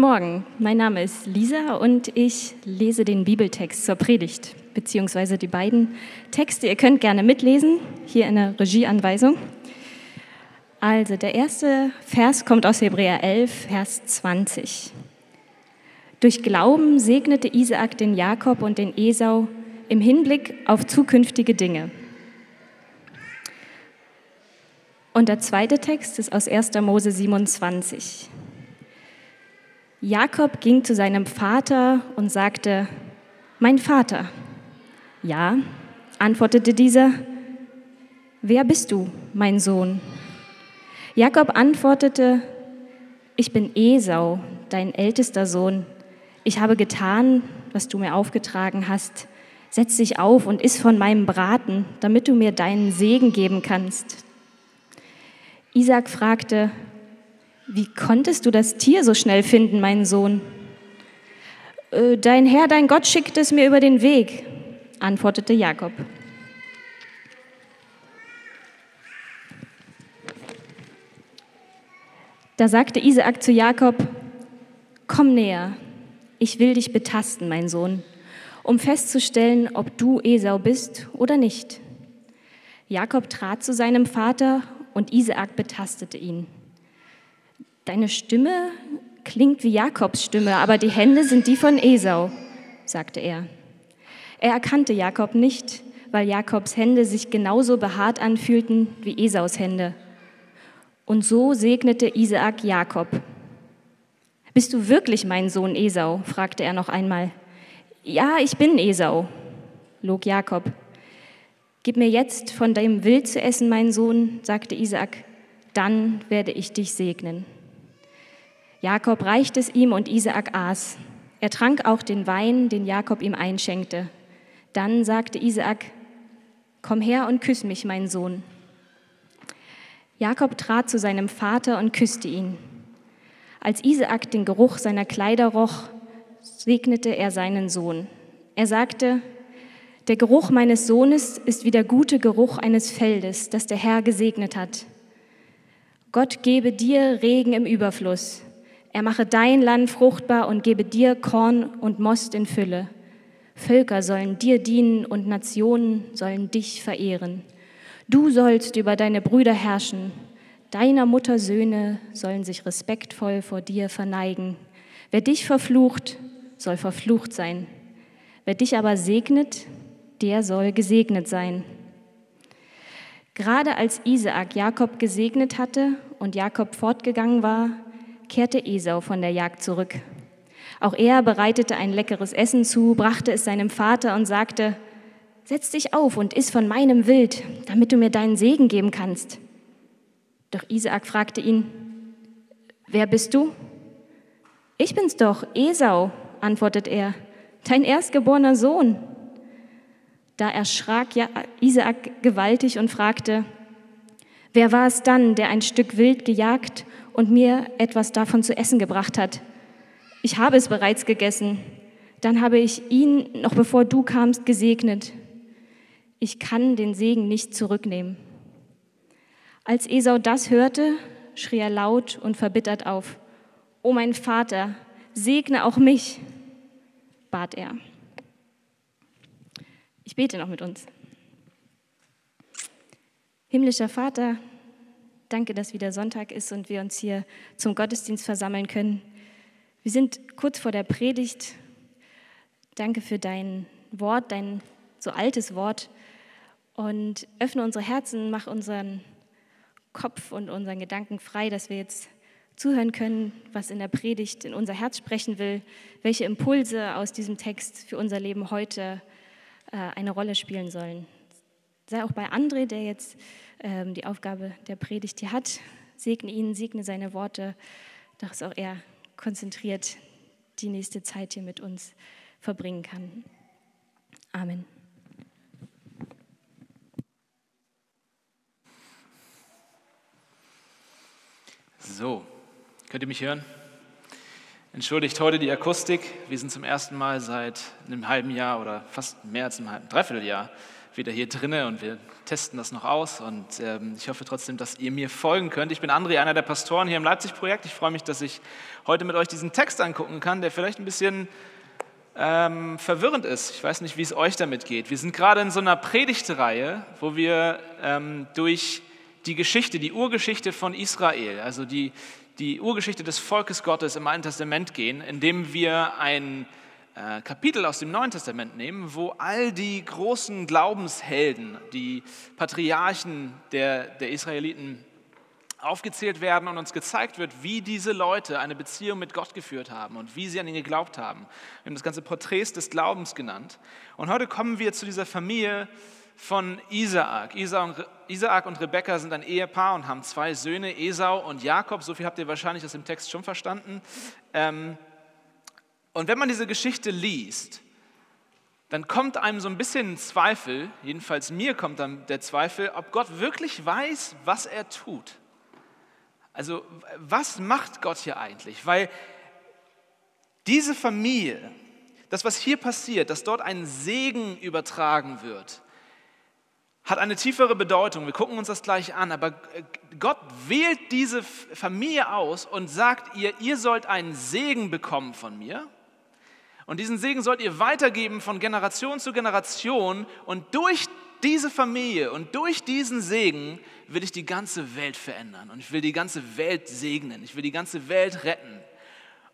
Guten Morgen, mein Name ist Lisa und ich lese den Bibeltext zur Predigt, beziehungsweise die beiden Texte. Ihr könnt gerne mitlesen, hier in der Regieanweisung. Also, der erste Vers kommt aus Hebräer 11, Vers 20. Durch Glauben segnete Isaak den Jakob und den Esau im Hinblick auf zukünftige Dinge. Und der zweite Text ist aus 1. Mose 27. Jakob ging zu seinem Vater und sagte, mein Vater. Ja, antwortete dieser, wer bist du, mein Sohn? Jakob antwortete, ich bin Esau, dein ältester Sohn. Ich habe getan, was du mir aufgetragen hast. Setz dich auf und iss von meinem Braten, damit du mir deinen Segen geben kannst. Isaac fragte, wie konntest du das Tier so schnell finden, mein Sohn? Äh, dein Herr, dein Gott schickt es mir über den Weg, antwortete Jakob. Da sagte Isaak zu Jakob, komm näher, ich will dich betasten, mein Sohn, um festzustellen, ob du Esau bist oder nicht. Jakob trat zu seinem Vater und Isaak betastete ihn. Deine Stimme klingt wie Jakobs Stimme, aber die Hände sind die von Esau, sagte er. Er erkannte Jakob nicht, weil Jakobs Hände sich genauso behaart anfühlten wie Esaus Hände. Und so segnete Isaak Jakob. Bist du wirklich mein Sohn Esau? fragte er noch einmal. Ja, ich bin Esau, log Jakob. Gib mir jetzt von deinem Wild zu essen, mein Sohn, sagte Isaak, dann werde ich dich segnen. Jakob reichte es ihm und Isaak aß. Er trank auch den Wein, den Jakob ihm einschenkte. Dann sagte Isaak, Komm her und küss mich, mein Sohn. Jakob trat zu seinem Vater und küsste ihn. Als Isaak den Geruch seiner Kleider roch, segnete er seinen Sohn. Er sagte, der Geruch meines Sohnes ist wie der gute Geruch eines Feldes, das der Herr gesegnet hat. Gott gebe dir Regen im Überfluss, er mache dein Land fruchtbar und gebe dir Korn und Most in Fülle. Völker sollen dir dienen und Nationen sollen dich verehren. Du sollst über deine Brüder herrschen. Deiner Mutter Söhne sollen sich respektvoll vor dir verneigen. Wer dich verflucht, soll verflucht sein. Wer dich aber segnet, der soll gesegnet sein. Gerade als Isaak Jakob gesegnet hatte und Jakob fortgegangen war, kehrte Esau von der Jagd zurück. Auch er bereitete ein leckeres Essen zu, brachte es seinem Vater und sagte, Setz dich auf und iss von meinem Wild, damit du mir deinen Segen geben kannst. Doch Isaak fragte ihn, Wer bist du? Ich bin's doch, Esau, antwortet er, dein erstgeborener Sohn. Da erschrak Isaak gewaltig und fragte, Wer war es dann, der ein Stück Wild gejagt und mir etwas davon zu essen gebracht hat. Ich habe es bereits gegessen. Dann habe ich ihn, noch bevor du kamst, gesegnet. Ich kann den Segen nicht zurücknehmen. Als Esau das hörte, schrie er laut und verbittert auf. O mein Vater, segne auch mich, bat er. Ich bete noch mit uns. Himmlischer Vater, Danke, dass wieder Sonntag ist und wir uns hier zum Gottesdienst versammeln können. Wir sind kurz vor der Predigt. Danke für dein Wort, dein so altes Wort. Und öffne unsere Herzen, mach unseren Kopf und unseren Gedanken frei, dass wir jetzt zuhören können, was in der Predigt in unser Herz sprechen will, welche Impulse aus diesem Text für unser Leben heute äh, eine Rolle spielen sollen. Sei auch bei André, der jetzt die Aufgabe der Predigt hier hat. Segne ihn, segne seine Worte, dass auch er konzentriert die nächste Zeit hier mit uns verbringen kann. Amen. So, könnt ihr mich hören? Entschuldigt heute die Akustik. Wir sind zum ersten Mal seit einem halben Jahr oder fast mehr als einem halben, dreiviertel Jahr wieder hier drinne und wir testen das noch aus. Und ähm, ich hoffe trotzdem, dass ihr mir folgen könnt. Ich bin André, einer der Pastoren hier im Leipzig-Projekt. Ich freue mich, dass ich heute mit euch diesen Text angucken kann, der vielleicht ein bisschen ähm, verwirrend ist. Ich weiß nicht, wie es euch damit geht. Wir sind gerade in so einer Predigtreihe, wo wir ähm, durch die Geschichte, die Urgeschichte von Israel, also die, die Urgeschichte des Volkes Gottes im Alten Testament gehen, indem wir ein Kapitel aus dem Neuen Testament nehmen, wo all die großen Glaubenshelden, die Patriarchen der, der Israeliten aufgezählt werden und uns gezeigt wird, wie diese Leute eine Beziehung mit Gott geführt haben und wie sie an ihn geglaubt haben. Wir haben das ganze Porträts des Glaubens genannt. Und heute kommen wir zu dieser Familie von Isaak. Isaak und Rebekka sind ein Ehepaar und haben zwei Söhne, Esau und Jakob. So viel habt ihr wahrscheinlich aus dem Text schon verstanden. Ähm, und wenn man diese Geschichte liest, dann kommt einem so ein bisschen Zweifel, jedenfalls mir kommt dann der Zweifel, ob Gott wirklich weiß, was er tut. Also was macht Gott hier eigentlich? Weil diese Familie, das, was hier passiert, dass dort ein Segen übertragen wird, hat eine tiefere Bedeutung. Wir gucken uns das gleich an, aber Gott wählt diese Familie aus und sagt ihr, ihr sollt einen Segen bekommen von mir. Und diesen Segen sollt ihr weitergeben von Generation zu Generation. Und durch diese Familie und durch diesen Segen will ich die ganze Welt verändern und ich will die ganze Welt segnen, ich will die ganze Welt retten.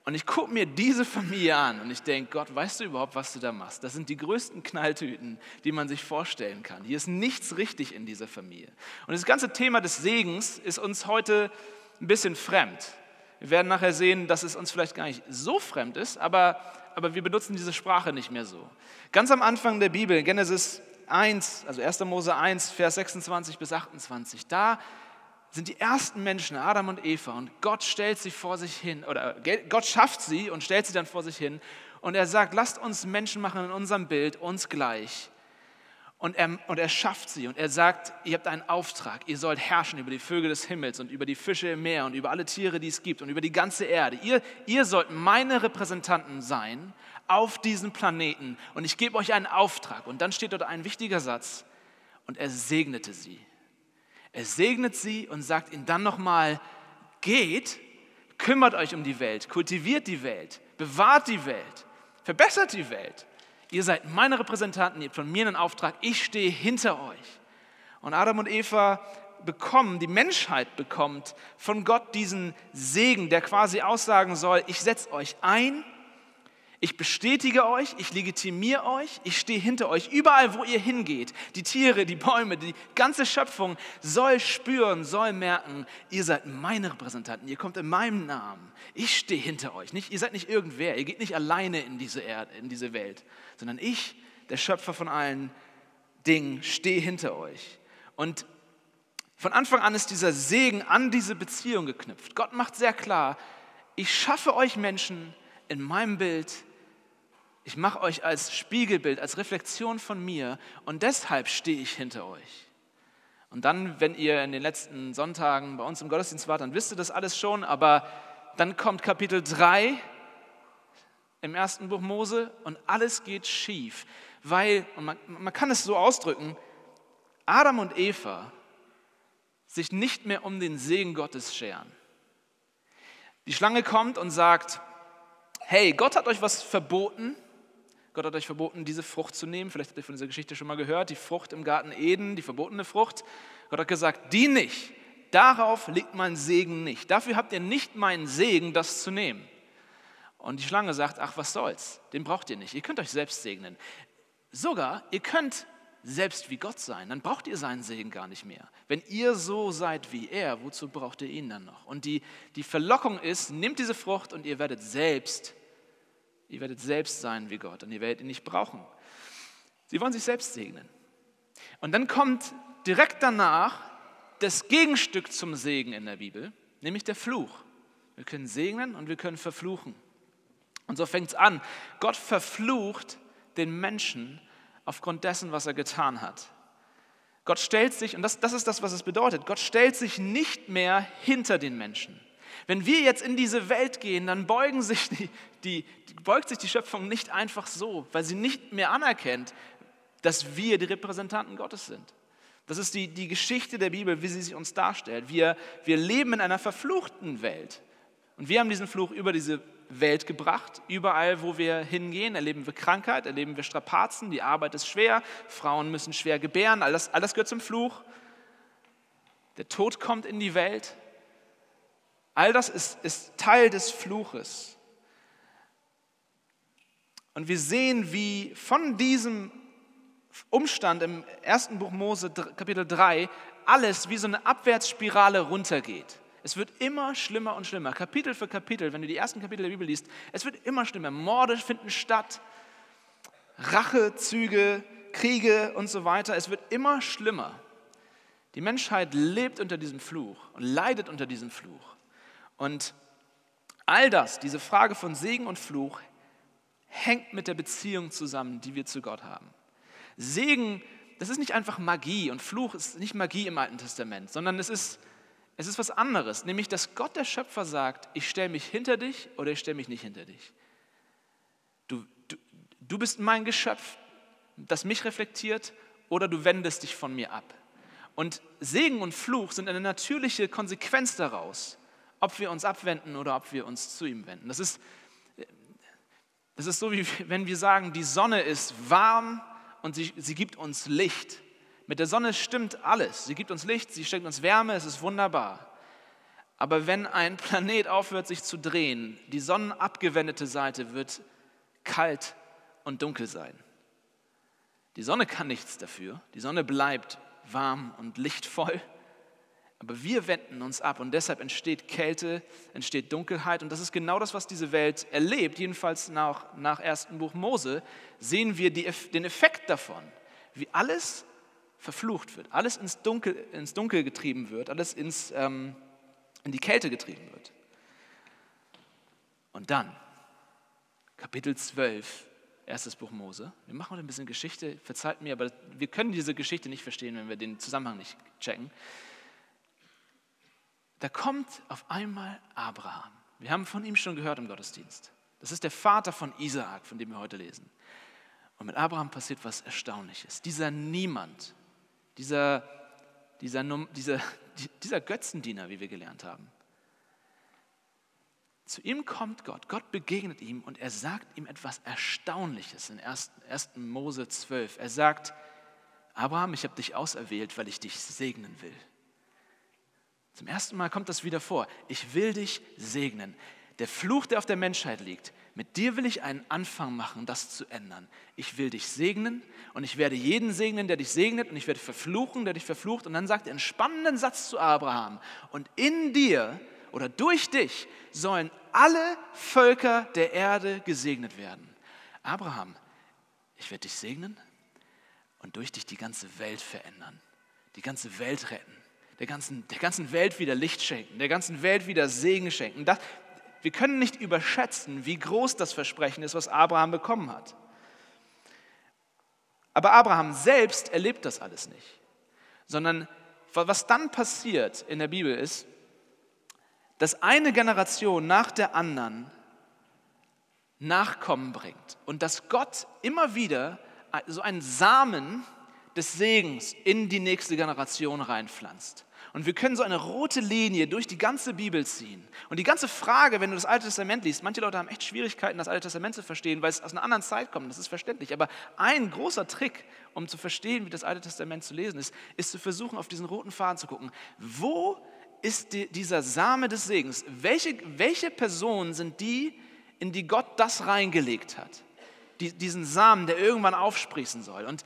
Und ich gucke mir diese Familie an und ich denke, Gott, weißt du überhaupt, was du da machst? Das sind die größten Knalltüten, die man sich vorstellen kann. Hier ist nichts richtig in dieser Familie. Und das ganze Thema des Segens ist uns heute ein bisschen fremd. Wir werden nachher sehen, dass es uns vielleicht gar nicht so fremd ist, aber, aber wir benutzen diese Sprache nicht mehr so. Ganz am Anfang der Bibel, Genesis 1, also 1. Mose 1, Vers 26 bis 28, da sind die ersten Menschen, Adam und Eva, und Gott stellt sie vor sich hin, oder Gott schafft sie und stellt sie dann vor sich hin, und er sagt, lasst uns Menschen machen in unserem Bild, uns gleich. Und er, und er schafft sie und er sagt, ihr habt einen Auftrag, ihr sollt herrschen über die Vögel des Himmels und über die Fische im Meer und über alle Tiere, die es gibt und über die ganze Erde. Ihr, ihr sollt meine Repräsentanten sein auf diesem Planeten und ich gebe euch einen Auftrag. Und dann steht dort ein wichtiger Satz und er segnete sie. Er segnet sie und sagt ihnen dann nochmal, geht, kümmert euch um die Welt, kultiviert die Welt, bewahrt die Welt, verbessert die Welt. Ihr seid meine Repräsentanten, ihr habt von mir einen Auftrag, ich stehe hinter euch. Und Adam und Eva bekommen, die Menschheit bekommt von Gott diesen Segen, der quasi aussagen soll, ich setze euch ein ich bestätige euch, ich legitimiere euch, ich stehe hinter euch, überall wo ihr hingeht. Die Tiere, die Bäume, die ganze Schöpfung soll spüren, soll merken, ihr seid meine Repräsentanten, ihr kommt in meinem Namen. Ich stehe hinter euch. Nicht, ihr seid nicht irgendwer, ihr geht nicht alleine in diese, Erde, in diese Welt, sondern ich, der Schöpfer von allen Dingen, stehe hinter euch. Und von Anfang an ist dieser Segen an diese Beziehung geknüpft. Gott macht sehr klar, ich schaffe euch Menschen in meinem Bild ich mache euch als Spiegelbild, als Reflexion von mir und deshalb stehe ich hinter euch. Und dann, wenn ihr in den letzten Sonntagen bei uns im Gottesdienst wart, dann wisst ihr das alles schon, aber dann kommt Kapitel 3 im ersten Buch Mose und alles geht schief, weil, und man, man kann es so ausdrücken, Adam und Eva sich nicht mehr um den Segen Gottes scheren. Die Schlange kommt und sagt, hey, Gott hat euch was verboten, Gott hat euch verboten, diese Frucht zu nehmen. Vielleicht habt ihr von dieser Geschichte schon mal gehört. Die Frucht im Garten Eden, die verbotene Frucht. Gott hat gesagt, die nicht. Darauf liegt mein Segen nicht. Dafür habt ihr nicht meinen Segen, das zu nehmen. Und die Schlange sagt, ach, was soll's? Den braucht ihr nicht. Ihr könnt euch selbst segnen. Sogar, ihr könnt selbst wie Gott sein. Dann braucht ihr seinen Segen gar nicht mehr. Wenn ihr so seid wie er, wozu braucht ihr ihn dann noch? Und die, die Verlockung ist, nehmt diese Frucht und ihr werdet selbst Ihr werdet selbst sein wie Gott und ihr werdet ihn nicht brauchen. Sie wollen sich selbst segnen. Und dann kommt direkt danach das Gegenstück zum Segen in der Bibel, nämlich der Fluch. Wir können segnen und wir können verfluchen. Und so fängt es an. Gott verflucht den Menschen aufgrund dessen, was er getan hat. Gott stellt sich, und das, das ist das, was es bedeutet, Gott stellt sich nicht mehr hinter den Menschen. Wenn wir jetzt in diese Welt gehen, dann beugen sich die, die, beugt sich die Schöpfung nicht einfach so, weil sie nicht mehr anerkennt, dass wir die Repräsentanten Gottes sind. Das ist die, die Geschichte der Bibel, wie sie sich uns darstellt. Wir, wir leben in einer verfluchten Welt. Und wir haben diesen Fluch über diese Welt gebracht. Überall, wo wir hingehen, erleben wir Krankheit, erleben wir Strapazen, die Arbeit ist schwer, Frauen müssen schwer gebären, all das, all das gehört zum Fluch. Der Tod kommt in die Welt. All das ist, ist Teil des Fluches. Und wir sehen, wie von diesem Umstand im ersten Buch Mose, Kapitel 3, alles wie so eine Abwärtsspirale runtergeht. Es wird immer schlimmer und schlimmer, Kapitel für Kapitel, wenn du die ersten Kapitel der Bibel liest, es wird immer schlimmer. Morde finden statt, Rachezüge, Kriege und so weiter. Es wird immer schlimmer. Die Menschheit lebt unter diesem Fluch und leidet unter diesem Fluch. Und all das, diese Frage von Segen und Fluch, hängt mit der Beziehung zusammen, die wir zu Gott haben. Segen, das ist nicht einfach Magie und Fluch ist nicht Magie im Alten Testament, sondern es ist, es ist was anderes, nämlich dass Gott der Schöpfer sagt, ich stelle mich hinter dich oder ich stelle mich nicht hinter dich. Du, du, du bist mein Geschöpf, das mich reflektiert oder du wendest dich von mir ab. Und Segen und Fluch sind eine natürliche Konsequenz daraus, ob wir uns abwenden oder ob wir uns zu ihm wenden. Das ist, das ist so, wie wenn wir sagen, die Sonne ist warm und sie, sie gibt uns Licht. Mit der Sonne stimmt alles. Sie gibt uns Licht, sie schenkt uns Wärme, es ist wunderbar. Aber wenn ein Planet aufhört, sich zu drehen, die sonnenabgewendete Seite wird kalt und dunkel sein. Die Sonne kann nichts dafür. Die Sonne bleibt warm und lichtvoll. Aber wir wenden uns ab und deshalb entsteht Kälte, entsteht Dunkelheit und das ist genau das, was diese Welt erlebt. Jedenfalls nach, nach ersten Buch Mose sehen wir die, den Effekt davon, wie alles verflucht wird, alles ins Dunkel, ins Dunkel getrieben wird, alles ins, ähm, in die Kälte getrieben wird. Und dann, Kapitel 12, erstes Buch Mose. Wir machen heute ein bisschen Geschichte, verzeiht mir, aber wir können diese Geschichte nicht verstehen, wenn wir den Zusammenhang nicht checken da kommt auf einmal Abraham. Wir haben von ihm schon gehört im Gottesdienst. Das ist der Vater von Isaak, von dem wir heute lesen. Und mit Abraham passiert was Erstaunliches. Dieser Niemand, dieser, dieser, dieser, dieser Götzendiener, wie wir gelernt haben, zu ihm kommt Gott, Gott begegnet ihm und er sagt ihm etwas Erstaunliches in 1. Mose 12. Er sagt, Abraham, ich habe dich auserwählt, weil ich dich segnen will. Zum ersten Mal kommt das wieder vor. Ich will dich segnen. Der Fluch, der auf der Menschheit liegt, mit dir will ich einen Anfang machen, das zu ändern. Ich will dich segnen und ich werde jeden segnen, der dich segnet und ich werde verfluchen, der dich verflucht. Und dann sagt er einen spannenden Satz zu Abraham. Und in dir oder durch dich sollen alle Völker der Erde gesegnet werden. Abraham, ich werde dich segnen und durch dich die ganze Welt verändern, die ganze Welt retten der ganzen, der ganzen Welt wieder Licht schenken, der ganzen Welt wieder Segen schenken. Das, wir können nicht überschätzen, wie groß das Versprechen ist, was Abraham bekommen hat. Aber Abraham selbst erlebt das alles nicht, sondern was dann passiert in der Bibel ist, dass eine Generation nach der anderen Nachkommen bringt und dass Gott immer wieder so einen Samen des Segens in die nächste Generation reinpflanzt. Und wir können so eine rote Linie durch die ganze Bibel ziehen. Und die ganze Frage, wenn du das Alte Testament liest, manche Leute haben echt Schwierigkeiten, das Alte Testament zu verstehen, weil es aus einer anderen Zeit kommt, das ist verständlich. Aber ein großer Trick, um zu verstehen, wie das Alte Testament zu lesen ist, ist zu versuchen, auf diesen roten Faden zu gucken. Wo ist die, dieser Same des Segens? Welche, welche Personen sind die, in die Gott das reingelegt hat? Die, diesen Samen, der irgendwann aufsprießen soll. Und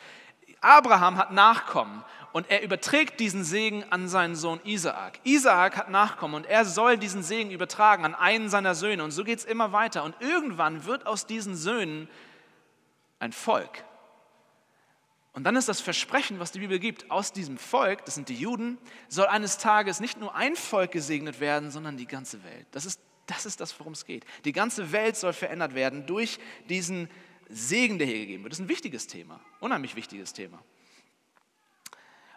Abraham hat Nachkommen und er überträgt diesen Segen an seinen Sohn Isaak. Isaak hat Nachkommen und er soll diesen Segen übertragen an einen seiner Söhne. Und so geht es immer weiter. Und irgendwann wird aus diesen Söhnen ein Volk. Und dann ist das Versprechen, was die Bibel gibt, aus diesem Volk, das sind die Juden, soll eines Tages nicht nur ein Volk gesegnet werden, sondern die ganze Welt. Das ist das, ist das worum es geht. Die ganze Welt soll verändert werden durch diesen Segen, der hier gegeben wird. Das ist ein wichtiges Thema, unheimlich wichtiges Thema.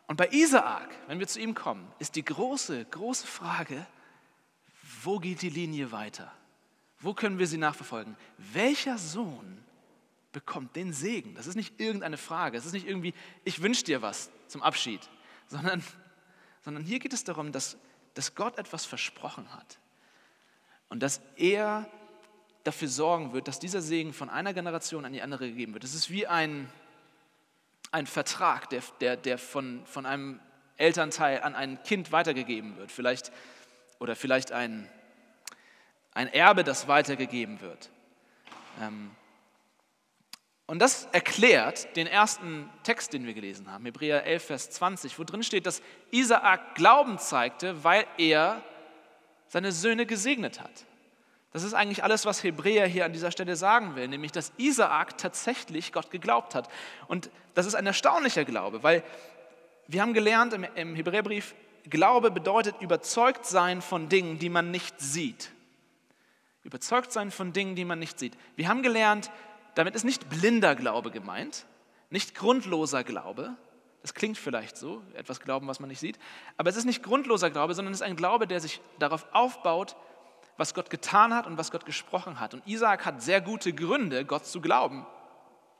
Und bei Isaak, wenn wir zu ihm kommen, ist die große, große Frage, wo geht die Linie weiter? Wo können wir sie nachverfolgen? Welcher Sohn bekommt den Segen. Das ist nicht irgendeine Frage. Es ist nicht irgendwie, ich wünsche dir was zum Abschied, sondern, sondern hier geht es darum, dass, dass Gott etwas versprochen hat. Und dass er dafür sorgen wird, dass dieser Segen von einer Generation an die andere gegeben wird. Es ist wie ein, ein Vertrag, der, der, der von, von einem Elternteil an ein Kind weitergegeben wird. Vielleicht, oder vielleicht ein, ein Erbe, das weitergegeben wird. Ähm, und das erklärt den ersten Text, den wir gelesen haben, Hebräer 11, Vers 20, wo drin steht, dass Isaak Glauben zeigte, weil er seine Söhne gesegnet hat. Das ist eigentlich alles, was Hebräer hier an dieser Stelle sagen will, nämlich dass Isaak tatsächlich Gott geglaubt hat. Und das ist ein erstaunlicher Glaube, weil wir haben gelernt im, Hebräerbrief, Glaube bedeutet überzeugt sein von Dingen, die man nicht sieht. Überzeugt sein von Dingen, die man nicht sieht. Wir haben gelernt, damit ist nicht blinder Glaube gemeint, nicht grundloser Glaube. Das klingt vielleicht so, etwas glauben, was man nicht sieht. Aber es ist nicht grundloser Glaube, sondern es ist ein Glaube, der sich darauf aufbaut, was Gott getan hat und was Gott gesprochen hat. Und Isaak hat sehr gute Gründe, Gott zu glauben.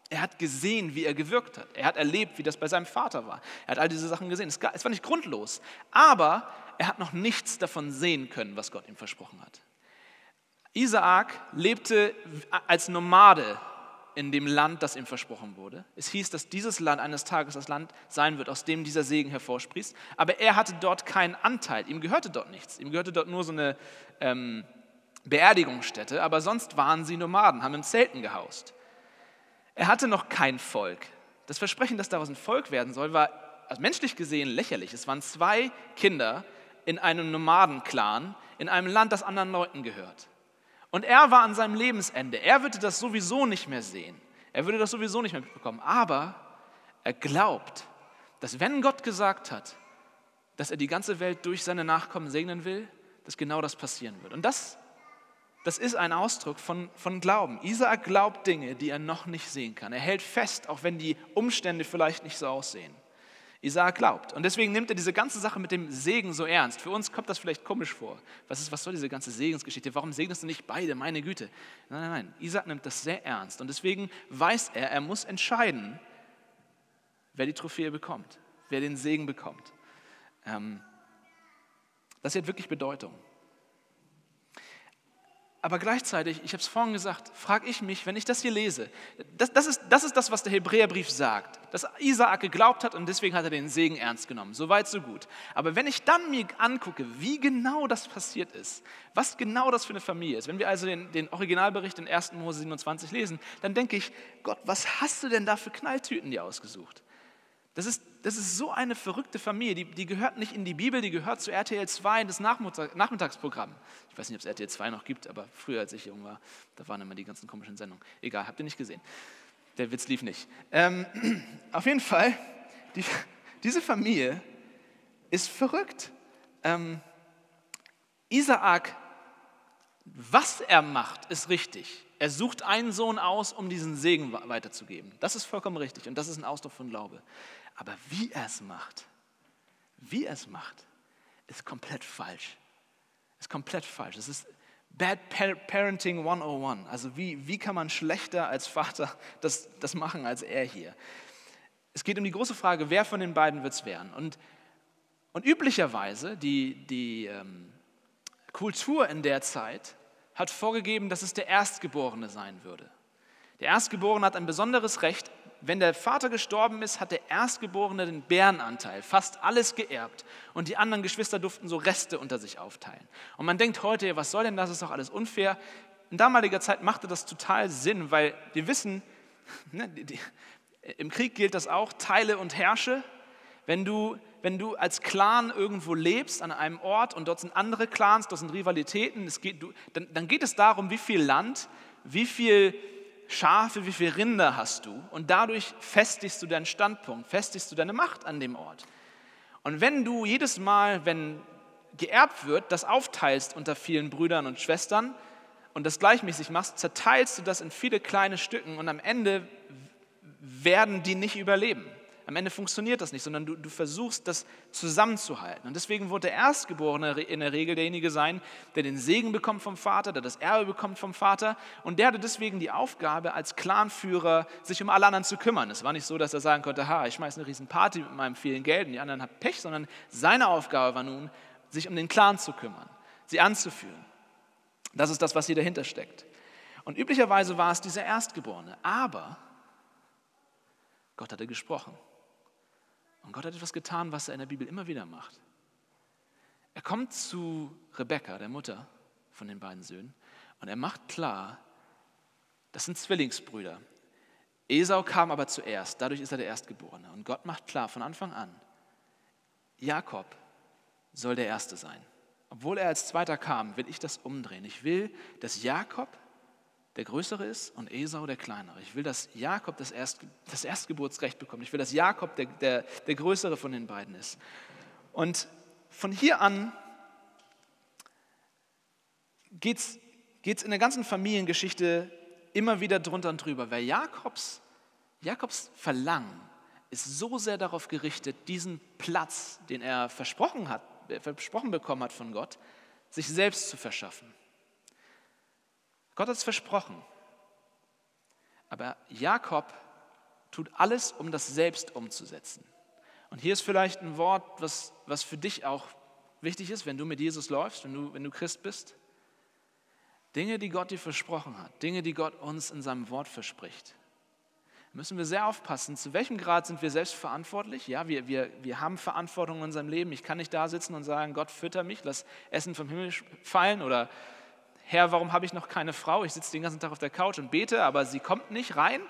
Er hat gesehen, wie er gewirkt hat. Er hat erlebt, wie das bei seinem Vater war. Er hat all diese Sachen gesehen. Es war nicht grundlos, aber er hat noch nichts davon sehen können, was Gott ihm versprochen hat. Isaak lebte als Nomade in dem Land, das ihm versprochen wurde. Es hieß, dass dieses Land eines Tages das Land sein wird, aus dem dieser Segen hervorsprießt. Aber er hatte dort keinen Anteil. Ihm gehörte dort nichts. Ihm gehörte dort nur so eine ähm, Beerdigungsstätte. Aber sonst waren sie Nomaden, haben in Zelten gehaust. Er hatte noch kein Volk. Das Versprechen, dass daraus ein Volk werden soll, war also menschlich gesehen lächerlich. Es waren zwei Kinder in einem Nomadenclan in einem Land, das anderen Leuten gehört. Und er war an seinem Lebensende. Er würde das sowieso nicht mehr sehen. Er würde das sowieso nicht mehr mitbekommen. Aber er glaubt, dass wenn Gott gesagt hat, dass er die ganze Welt durch seine Nachkommen segnen will, dass genau das passieren wird. Und das, das ist ein Ausdruck von, von Glauben. Isaak glaubt Dinge, die er noch nicht sehen kann. Er hält fest, auch wenn die Umstände vielleicht nicht so aussehen. Isaac glaubt. Und deswegen nimmt er diese ganze Sache mit dem Segen so ernst. Für uns kommt das vielleicht komisch vor. Was, ist, was soll diese ganze Segensgeschichte? Warum segnest du nicht beide? Meine Güte. Nein, nein, nein. Isaac nimmt das sehr ernst. Und deswegen weiß er, er muss entscheiden, wer die Trophäe bekommt, wer den Segen bekommt. Ähm, das hat wirklich Bedeutung. Aber gleichzeitig, ich habe es vorhin gesagt, frage ich mich, wenn ich das hier lese, das, das, ist, das ist das, was der Hebräerbrief sagt, dass Isaak geglaubt hat und deswegen hat er den Segen ernst genommen. So weit, so gut. Aber wenn ich dann mir angucke, wie genau das passiert ist, was genau das für eine Familie ist, wenn wir also den, den Originalbericht in 1. Mose 27 lesen, dann denke ich, Gott, was hast du denn da für Knalltüten dir ausgesucht? Das ist, das ist so eine verrückte Familie, die, die gehört nicht in die Bibel, die gehört zu RTL 2 in das Nachmittag, Nachmittagsprogramm. Ich weiß nicht, ob es RTL 2 noch gibt, aber früher, als ich jung war, da waren immer die ganzen komischen Sendungen. Egal, habt ihr nicht gesehen. Der Witz lief nicht. Ähm, auf jeden Fall, die, diese Familie ist verrückt. Ähm, Isaak, was er macht, ist richtig. Er sucht einen Sohn aus, um diesen Segen weiterzugeben. Das ist vollkommen richtig und das ist ein Ausdruck von Glaube. Aber wie er es macht, wie er es macht, ist komplett falsch. Ist komplett falsch. Es ist Bad Parenting 101. Also wie, wie kann man schlechter als Vater das, das machen als er hier? Es geht um die große Frage, wer von den beiden wird es werden? Und, und üblicherweise, die, die ähm, Kultur in der Zeit hat vorgegeben, dass es der Erstgeborene sein würde. Der Erstgeborene hat ein besonderes Recht, wenn der Vater gestorben ist, hat der Erstgeborene den Bärenanteil, fast alles geerbt. Und die anderen Geschwister durften so Reste unter sich aufteilen. Und man denkt heute, was soll denn das, ist doch alles unfair. In damaliger Zeit machte das total Sinn, weil wir wissen, ne, die, im Krieg gilt das auch, teile und herrsche. Wenn du, wenn du als Clan irgendwo lebst, an einem Ort und dort sind andere Clans, dort sind Rivalitäten, geht, du, dann, dann geht es darum, wie viel Land, wie viel Schafe, wie viele Rinder hast du? Und dadurch festigst du deinen Standpunkt, festigst du deine Macht an dem Ort. Und wenn du jedes Mal, wenn geerbt wird, das aufteilst unter vielen Brüdern und Schwestern und das gleichmäßig machst, zerteilst du das in viele kleine Stücken und am Ende werden die nicht überleben. Am Ende funktioniert das nicht, sondern du, du versuchst das zusammenzuhalten. Und deswegen wird der Erstgeborene in der Regel derjenige sein, der den Segen bekommt vom Vater, der das Erbe bekommt vom Vater. Und der hatte deswegen die Aufgabe, als Clanführer sich um alle anderen zu kümmern. Es war nicht so, dass er sagen konnte, ha, ich schmeiße eine riesen Party mit meinem vielen Geld und die anderen haben Pech, sondern seine Aufgabe war nun, sich um den Clan zu kümmern, sie anzuführen. Das ist das, was hier dahinter steckt. Und üblicherweise war es dieser Erstgeborene. Aber Gott hatte gesprochen. Und Gott hat etwas getan, was er in der Bibel immer wieder macht. Er kommt zu Rebekka, der Mutter von den beiden Söhnen, und er macht klar, das sind Zwillingsbrüder. Esau kam aber zuerst, dadurch ist er der Erstgeborene. Und Gott macht klar von Anfang an, Jakob soll der Erste sein. Obwohl er als Zweiter kam, will ich das umdrehen. Ich will, dass Jakob der Größere ist und Esau der Kleinere. Ich will, dass Jakob das, Erst, das Erstgeburtsrecht bekommt. Ich will, dass Jakob der, der, der Größere von den beiden ist. Und von hier an geht es in der ganzen Familiengeschichte immer wieder drunter und drüber, weil Jakobs, Jakobs Verlangen ist so sehr darauf gerichtet, diesen Platz, den er versprochen hat, versprochen bekommen hat von Gott, sich selbst zu verschaffen. Gott hat es versprochen. Aber Jakob tut alles, um das selbst umzusetzen. Und hier ist vielleicht ein Wort, was, was für dich auch wichtig ist, wenn du mit Jesus läufst, wenn du, wenn du Christ bist. Dinge, die Gott dir versprochen hat, Dinge, die Gott uns in seinem Wort verspricht. Müssen wir sehr aufpassen, zu welchem Grad sind wir selbst verantwortlich? Ja, wir, wir, wir haben Verantwortung in unserem Leben. Ich kann nicht da sitzen und sagen, Gott fütter mich, lass Essen vom Himmel fallen oder Herr, warum habe ich noch keine Frau? Ich sitze den ganzen Tag auf der Couch und bete, aber sie kommt nicht rein.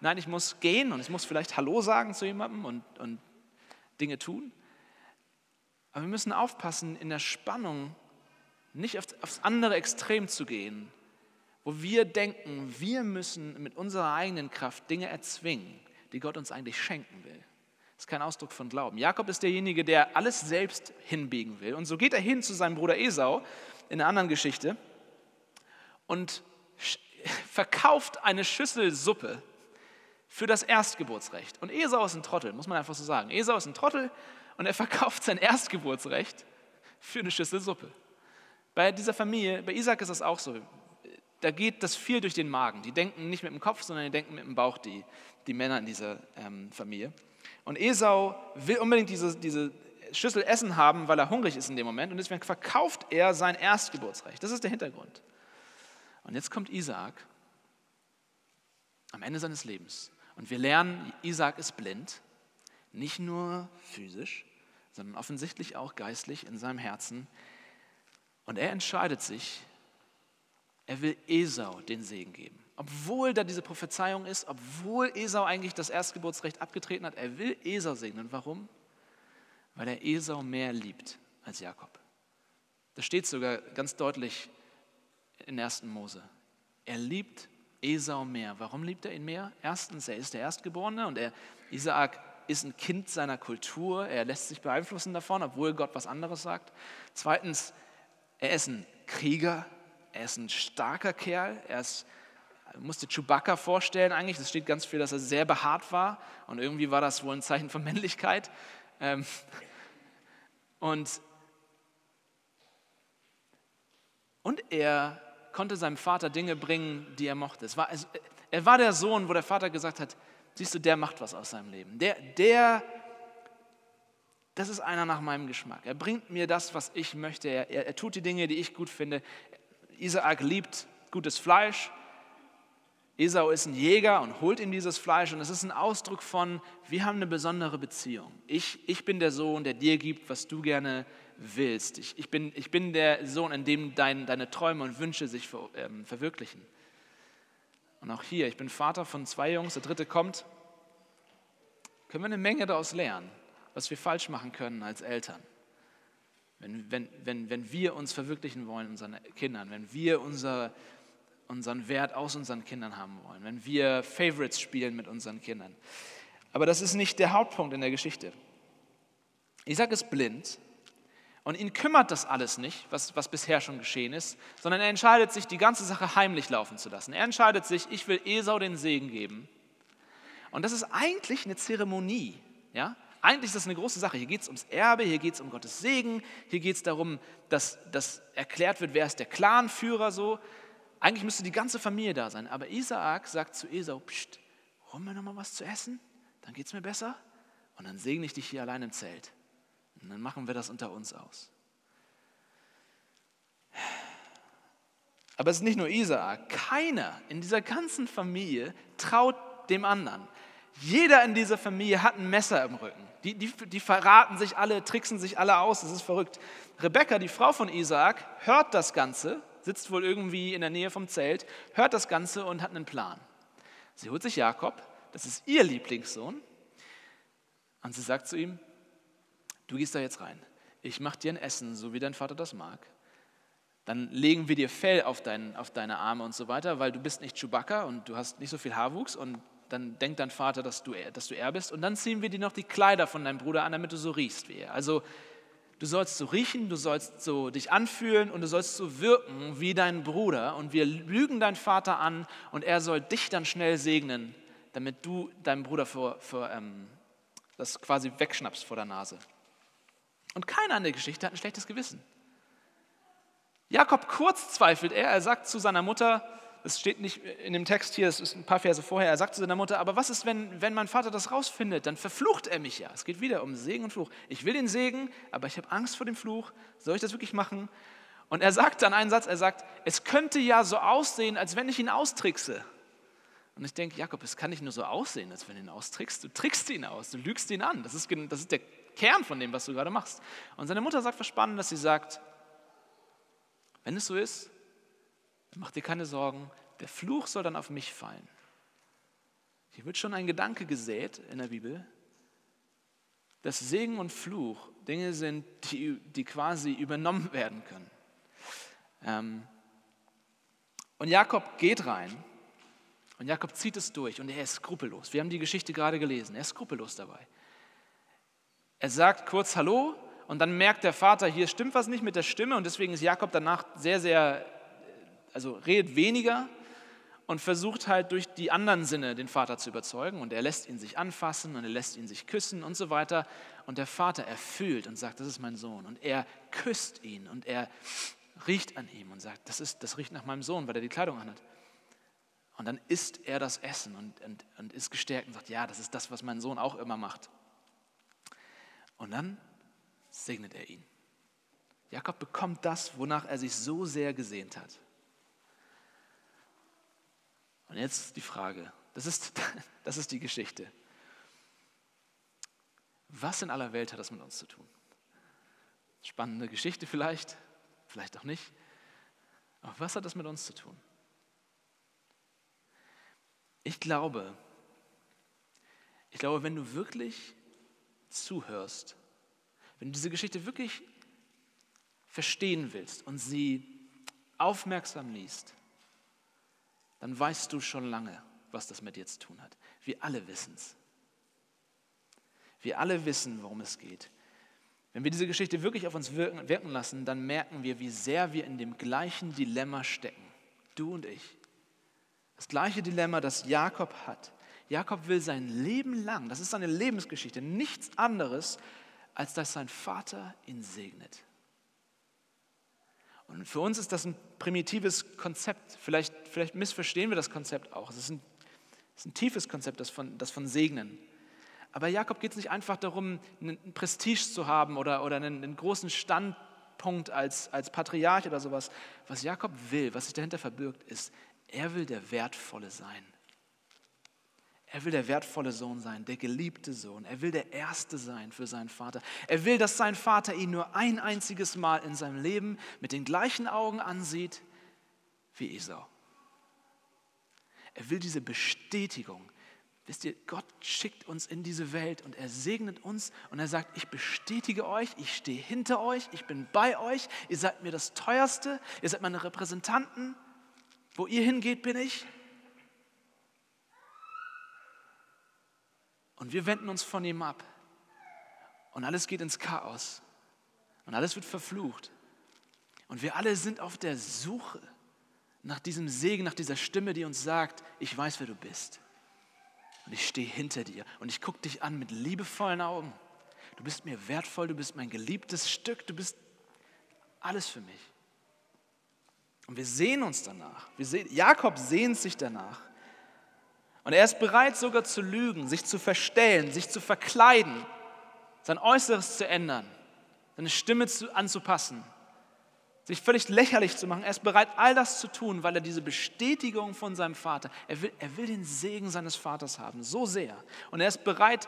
Nein, ich muss gehen und ich muss vielleicht Hallo sagen zu jemandem und, und Dinge tun. Aber wir müssen aufpassen, in der Spannung nicht auf, aufs andere Extrem zu gehen, wo wir denken, wir müssen mit unserer eigenen Kraft Dinge erzwingen, die Gott uns eigentlich schenken will. Das ist kein Ausdruck von Glauben. Jakob ist derjenige, der alles selbst hinbiegen will. Und so geht er hin zu seinem Bruder Esau in einer anderen Geschichte und verkauft eine Schüssel Suppe für das Erstgeburtsrecht. Und Esau ist ein Trottel, muss man einfach so sagen. Esau ist ein Trottel und er verkauft sein Erstgeburtsrecht für eine Schüssel Suppe. Bei dieser Familie, bei Isaac ist das auch so. Da geht das viel durch den Magen. Die denken nicht mit dem Kopf, sondern die denken mit dem Bauch, die, die Männer in dieser ähm, Familie. Und Esau will unbedingt diese, diese Schüssel Essen haben, weil er hungrig ist in dem Moment. Und deswegen verkauft er sein Erstgeburtsrecht. Das ist der Hintergrund. Und jetzt kommt Isaak am Ende seines Lebens. Und wir lernen, Isaak ist blind, nicht nur physisch, sondern offensichtlich auch geistlich in seinem Herzen. Und er entscheidet sich, er will Esau den Segen geben. Obwohl da diese Prophezeiung ist, obwohl Esau eigentlich das Erstgeburtsrecht abgetreten hat, er will Esau segnen. Warum? Weil er Esau mehr liebt als Jakob. Das steht sogar ganz deutlich in 1. Mose. Er liebt Esau mehr. Warum liebt er ihn mehr? Erstens, er ist der Erstgeborene und er, Isaak ist ein Kind seiner Kultur. Er lässt sich beeinflussen davon, obwohl Gott was anderes sagt. Zweitens, er ist ein Krieger. Er ist ein starker Kerl. Er ist, musste Chewbacca vorstellen eigentlich. Es steht ganz viel, dass er sehr behaart war und irgendwie war das wohl ein Zeichen von Männlichkeit. Ähm, und, und er konnte seinem Vater Dinge bringen, die er mochte. War, er war der Sohn, wo der Vater gesagt hat, siehst du, der macht was aus seinem Leben. Der, der, das ist einer nach meinem Geschmack. Er bringt mir das, was ich möchte. Er, er, er tut die Dinge, die ich gut finde. Isaak liebt gutes Fleisch. Esau ist ein Jäger und holt ihm dieses Fleisch und es ist ein Ausdruck von, wir haben eine besondere Beziehung. Ich, ich bin der Sohn, der dir gibt, was du gerne willst. Ich, ich, bin, ich bin der Sohn, in dem dein, deine Träume und Wünsche sich ver, ähm, verwirklichen. Und auch hier, ich bin Vater von zwei Jungs, der dritte kommt. Können wir eine Menge daraus lernen, was wir falsch machen können als Eltern. Wenn, wenn, wenn, wenn wir uns verwirklichen wollen, unseren Kindern, wenn wir unser, unseren Wert aus unseren Kindern haben wollen, wenn wir Favorites spielen mit unseren Kindern. Aber das ist nicht der Hauptpunkt in der Geschichte. Isaac ist blind und ihn kümmert das alles nicht, was, was bisher schon geschehen ist, sondern er entscheidet sich, die ganze Sache heimlich laufen zu lassen. Er entscheidet sich, ich will Esau den Segen geben. Und das ist eigentlich eine Zeremonie. Ja? Eigentlich ist das eine große Sache. Hier geht es ums Erbe, hier geht es um Gottes Segen, hier geht es darum, dass, dass erklärt wird, wer ist der Clanführer so. Eigentlich müsste die ganze Familie da sein. Aber Isaak sagt zu Esau, Psst, hol mir noch mal was zu essen, dann geht es mir besser und dann segne ich dich hier allein im Zelt. Und dann machen wir das unter uns aus. Aber es ist nicht nur Isaak. Keiner in dieser ganzen Familie traut dem anderen. Jeder in dieser Familie hat ein Messer im Rücken. Die, die, die verraten sich alle, tricksen sich alle aus. Das ist verrückt. Rebecca, die Frau von Isaak, hört das Ganze, sitzt wohl irgendwie in der Nähe vom Zelt, hört das Ganze und hat einen Plan. Sie holt sich Jakob, das ist ihr Lieblingssohn, und sie sagt zu ihm, du gehst da jetzt rein. Ich mache dir ein Essen, so wie dein Vater das mag. Dann legen wir dir Fell auf, dein, auf deine Arme und so weiter, weil du bist nicht Chewbacca und du hast nicht so viel Haarwuchs und dann denkt dein Vater, dass du, dass du er bist. Und dann ziehen wir dir noch die Kleider von deinem Bruder an, damit du so riechst wie er. Also du sollst so riechen, du sollst so dich anfühlen und du sollst so wirken wie dein Bruder. Und wir lügen deinen Vater an und er soll dich dann schnell segnen, damit du deinem Bruder vor, vor, ähm, das quasi wegschnappst vor der Nase. Und keiner in der Geschichte hat ein schlechtes Gewissen. Jakob kurz zweifelt er, er sagt zu seiner Mutter, es steht nicht in dem Text hier, es ist ein paar Verse vorher, er sagt zu seiner Mutter, aber was ist, wenn, wenn mein Vater das rausfindet, dann verflucht er mich ja. Es geht wieder um Segen und Fluch. Ich will den Segen, aber ich habe Angst vor dem Fluch. Soll ich das wirklich machen? Und er sagt dann einen Satz, er sagt, es könnte ja so aussehen, als wenn ich ihn austrickse. Und ich denke, Jakob, es kann nicht nur so aussehen, als wenn du ihn austrickst. Du trickst ihn aus, du lügst ihn an. Das ist, das ist der Kern von dem, was du gerade machst. Und seine Mutter sagt was Spannendes, sie sagt, wenn es so ist, mach dir keine Sorgen, der Fluch soll dann auf mich fallen. Hier wird schon ein Gedanke gesät in der Bibel, dass Segen und Fluch Dinge sind, die, die quasi übernommen werden können. Ähm, und Jakob geht rein und Jakob zieht es durch und er ist skrupellos. Wir haben die Geschichte gerade gelesen, er ist skrupellos dabei. Er sagt kurz Hallo und dann merkt der Vater, hier stimmt was nicht mit der Stimme und deswegen ist Jakob danach sehr, sehr, also redet weniger und versucht halt durch die anderen Sinne den Vater zu überzeugen und er lässt ihn sich anfassen und er lässt ihn sich küssen und so weiter und der Vater erfüllt und sagt, das ist mein Sohn und er küsst ihn und er riecht an ihm und sagt, das, ist, das riecht nach meinem Sohn, weil er die Kleidung anhat. Und dann isst er das Essen und, und, und ist gestärkt und sagt, ja, das ist das, was mein Sohn auch immer macht. Und dann segnet er ihn. Jakob bekommt das, wonach er sich so sehr gesehnt hat. Und jetzt die Frage, das ist, das ist die Geschichte. Was in aller Welt hat das mit uns zu tun? Spannende Geschichte vielleicht, vielleicht auch nicht. Aber was hat das mit uns zu tun? Ich glaube, ich glaube, wenn du wirklich zuhörst wenn du diese Geschichte wirklich verstehen willst und sie aufmerksam liest, dann weißt du schon lange, was das mit dir zu tun hat. Wir alle wissen es. Wir alle wissen, worum es geht. Wenn wir diese Geschichte wirklich auf uns wirken, wirken lassen, dann merken wir, wie sehr wir in dem gleichen Dilemma stecken. Du und ich. Das gleiche Dilemma, das Jakob hat. Jakob will sein Leben lang, das ist seine Lebensgeschichte, nichts anderes, als dass sein Vater ihn segnet. Und für uns ist das ein primitives Konzept. Vielleicht, vielleicht missverstehen wir das Konzept auch. Es ist ein, es ist ein tiefes Konzept, das von, das von Segnen. Aber Jakob geht es nicht einfach darum, einen Prestige zu haben oder, oder einen, einen großen Standpunkt als, als Patriarch oder sowas. Was Jakob will, was sich dahinter verbirgt, ist, er will der Wertvolle sein. Er will der wertvolle Sohn sein, der geliebte Sohn. Er will der Erste sein für seinen Vater. Er will, dass sein Vater ihn nur ein einziges Mal in seinem Leben mit den gleichen Augen ansieht wie Esau. Er will diese Bestätigung. Wisst ihr, Gott schickt uns in diese Welt und er segnet uns und er sagt, ich bestätige euch, ich stehe hinter euch, ich bin bei euch, ihr seid mir das Teuerste, ihr seid meine Repräsentanten. Wo ihr hingeht, bin ich. Und wir wenden uns von ihm ab. Und alles geht ins Chaos. Und alles wird verflucht. Und wir alle sind auf der Suche nach diesem Segen, nach dieser Stimme, die uns sagt, ich weiß, wer du bist. Und ich stehe hinter dir und ich gucke dich an mit liebevollen Augen. Du bist mir wertvoll, du bist mein geliebtes Stück, du bist alles für mich. Und wir sehen uns danach. Wir sehen, Jakob sehnt sich danach. Und er ist bereit sogar zu lügen, sich zu verstellen, sich zu verkleiden, sein Äußeres zu ändern, seine Stimme zu, anzupassen, sich völlig lächerlich zu machen. Er ist bereit, all das zu tun, weil er diese Bestätigung von seinem Vater, er will, er will den Segen seines Vaters haben, so sehr. Und er ist bereit,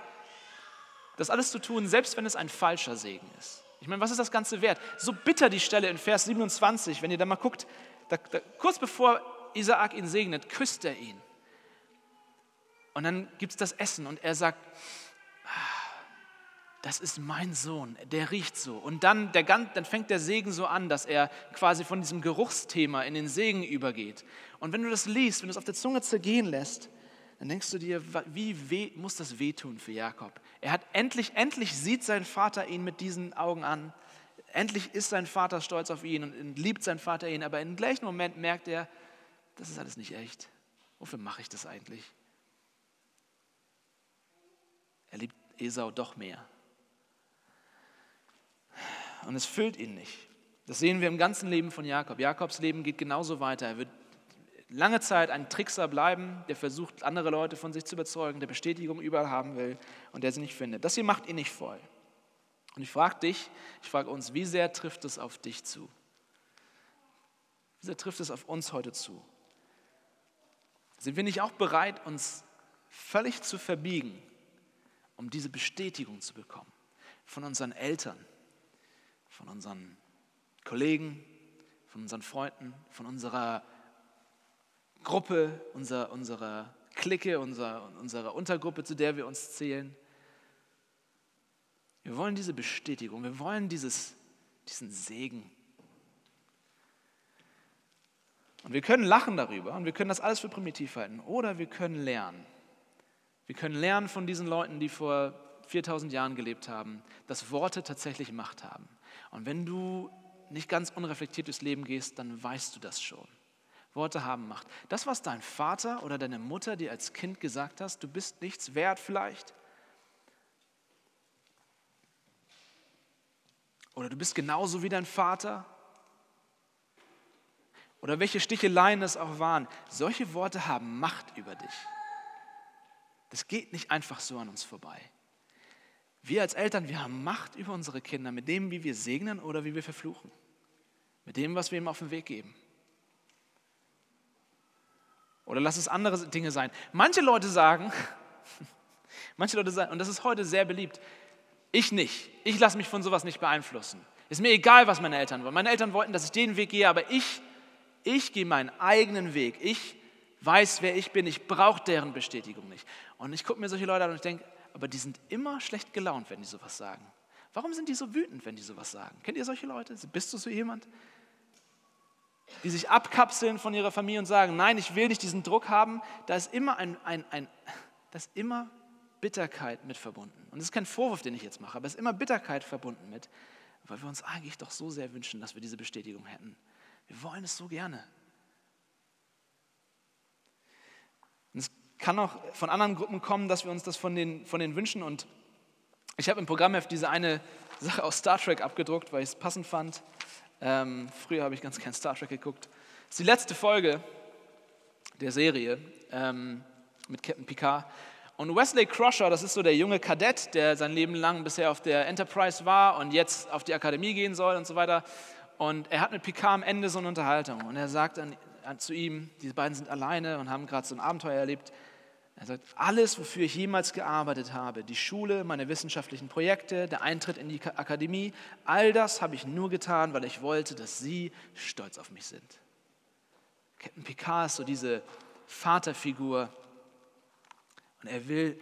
das alles zu tun, selbst wenn es ein falscher Segen ist. Ich meine, was ist das Ganze wert? So bitter die Stelle in Vers 27, wenn ihr da mal guckt, da, da, kurz bevor Isaak ihn segnet, küsst er ihn. Und dann gibt es das Essen und er sagt, das ist mein Sohn, der riecht so. Und dann, der, dann fängt der Segen so an, dass er quasi von diesem Geruchsthema in den Segen übergeht. Und wenn du das liest, wenn du es auf der Zunge zergehen lässt, dann denkst du dir, wie weh, muss das wehtun für Jakob? Er hat endlich, endlich sieht sein Vater ihn mit diesen Augen an. Endlich ist sein Vater stolz auf ihn und liebt sein Vater ihn, aber im gleichen Moment merkt er, das ist alles nicht echt. Wofür mache ich das eigentlich? Er liebt Esau doch mehr. Und es füllt ihn nicht. Das sehen wir im ganzen Leben von Jakob. Jakobs Leben geht genauso weiter. Er wird lange Zeit ein Trickser bleiben, der versucht, andere Leute von sich zu überzeugen, der Bestätigung überall haben will und der sie nicht findet. Das hier macht ihn nicht voll. Und ich frage dich, ich frage uns, wie sehr trifft es auf dich zu? Wie sehr trifft es auf uns heute zu? Sind wir nicht auch bereit, uns völlig zu verbiegen, um diese Bestätigung zu bekommen? Von unseren Eltern, von unseren Kollegen, von unseren Freunden, von unserer Gruppe, unserer, unserer Clique, unserer, unserer Untergruppe, zu der wir uns zählen. Wir wollen diese Bestätigung, wir wollen dieses, diesen Segen. Und wir können lachen darüber und wir können das alles für primitiv halten. Oder wir können lernen. Wir können lernen von diesen Leuten, die vor 4000 Jahren gelebt haben, dass Worte tatsächlich Macht haben. Und wenn du nicht ganz unreflektiert durchs Leben gehst, dann weißt du das schon. Worte haben Macht. Das, was dein Vater oder deine Mutter dir als Kind gesagt hast, du bist nichts wert vielleicht. Oder du bist genauso wie dein Vater. Oder welche Sticheleien es auch waren. Solche Worte haben Macht über dich. Das geht nicht einfach so an uns vorbei. Wir als Eltern, wir haben Macht über unsere Kinder mit dem, wie wir segnen oder wie wir verfluchen. Mit dem, was wir ihm auf den Weg geben. Oder lass es andere Dinge sein. Manche Leute sagen, manche Leute sagen, und das ist heute sehr beliebt, ich nicht. Ich lasse mich von sowas nicht beeinflussen. Ist mir egal, was meine Eltern wollen. Meine Eltern wollten, dass ich den Weg gehe, aber ich, ich gehe meinen eigenen Weg. Ich weiß, wer ich bin. Ich brauche deren Bestätigung nicht. Und ich gucke mir solche Leute an und ich denke, aber die sind immer schlecht gelaunt, wenn die sowas sagen. Warum sind die so wütend, wenn die sowas sagen? Kennt ihr solche Leute? Bist du so jemand? die sich abkapseln von ihrer Familie und sagen, nein, ich will nicht diesen Druck haben, da ist immer, ein, ein, ein, da ist immer Bitterkeit mit verbunden. Und das ist kein Vorwurf, den ich jetzt mache, aber es ist immer Bitterkeit verbunden mit, weil wir uns eigentlich doch so sehr wünschen, dass wir diese Bestätigung hätten. Wir wollen es so gerne. Und es kann auch von anderen Gruppen kommen, dass wir uns das von den, von den wünschen. Und ich habe im Programmheft diese eine Sache aus Star Trek abgedruckt, weil ich es passend fand. Ähm, früher habe ich ganz gern Star Trek geguckt. Das ist die letzte Folge der Serie ähm, mit Captain Picard. Und Wesley Crusher, das ist so der junge Kadett, der sein Leben lang bisher auf der Enterprise war und jetzt auf die Akademie gehen soll und so weiter. Und er hat mit Picard am Ende so eine Unterhaltung. Und er sagt dann zu ihm, die beiden sind alleine und haben gerade so ein Abenteuer erlebt. Er sagt, alles, wofür ich jemals gearbeitet habe, die Schule, meine wissenschaftlichen Projekte, der Eintritt in die Akademie, all das habe ich nur getan, weil ich wollte, dass Sie stolz auf mich sind. Captain Picard ist so diese Vaterfigur und er will,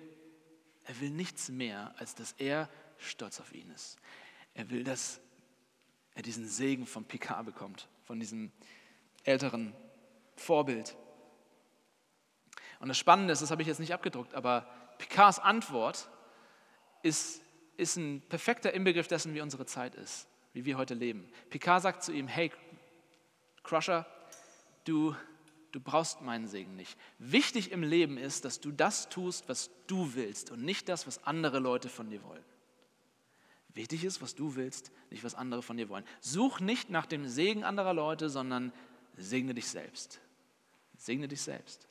er will nichts mehr, als dass er stolz auf ihn ist. Er will, dass er diesen Segen von Picard bekommt, von diesem älteren Vorbild. Und das Spannende ist, das habe ich jetzt nicht abgedruckt, aber Picards Antwort ist, ist ein perfekter Inbegriff dessen, wie unsere Zeit ist, wie wir heute leben. Picard sagt zu ihm, hey, Crusher, du, Du brauchst meinen Segen nicht. Wichtig im Leben ist, dass du das tust, was du willst und nicht das, was andere Leute von dir wollen. Wichtig ist, was du willst, nicht was andere von dir wollen. Such nicht nach dem Segen anderer Leute, sondern segne dich selbst. Segne dich selbst.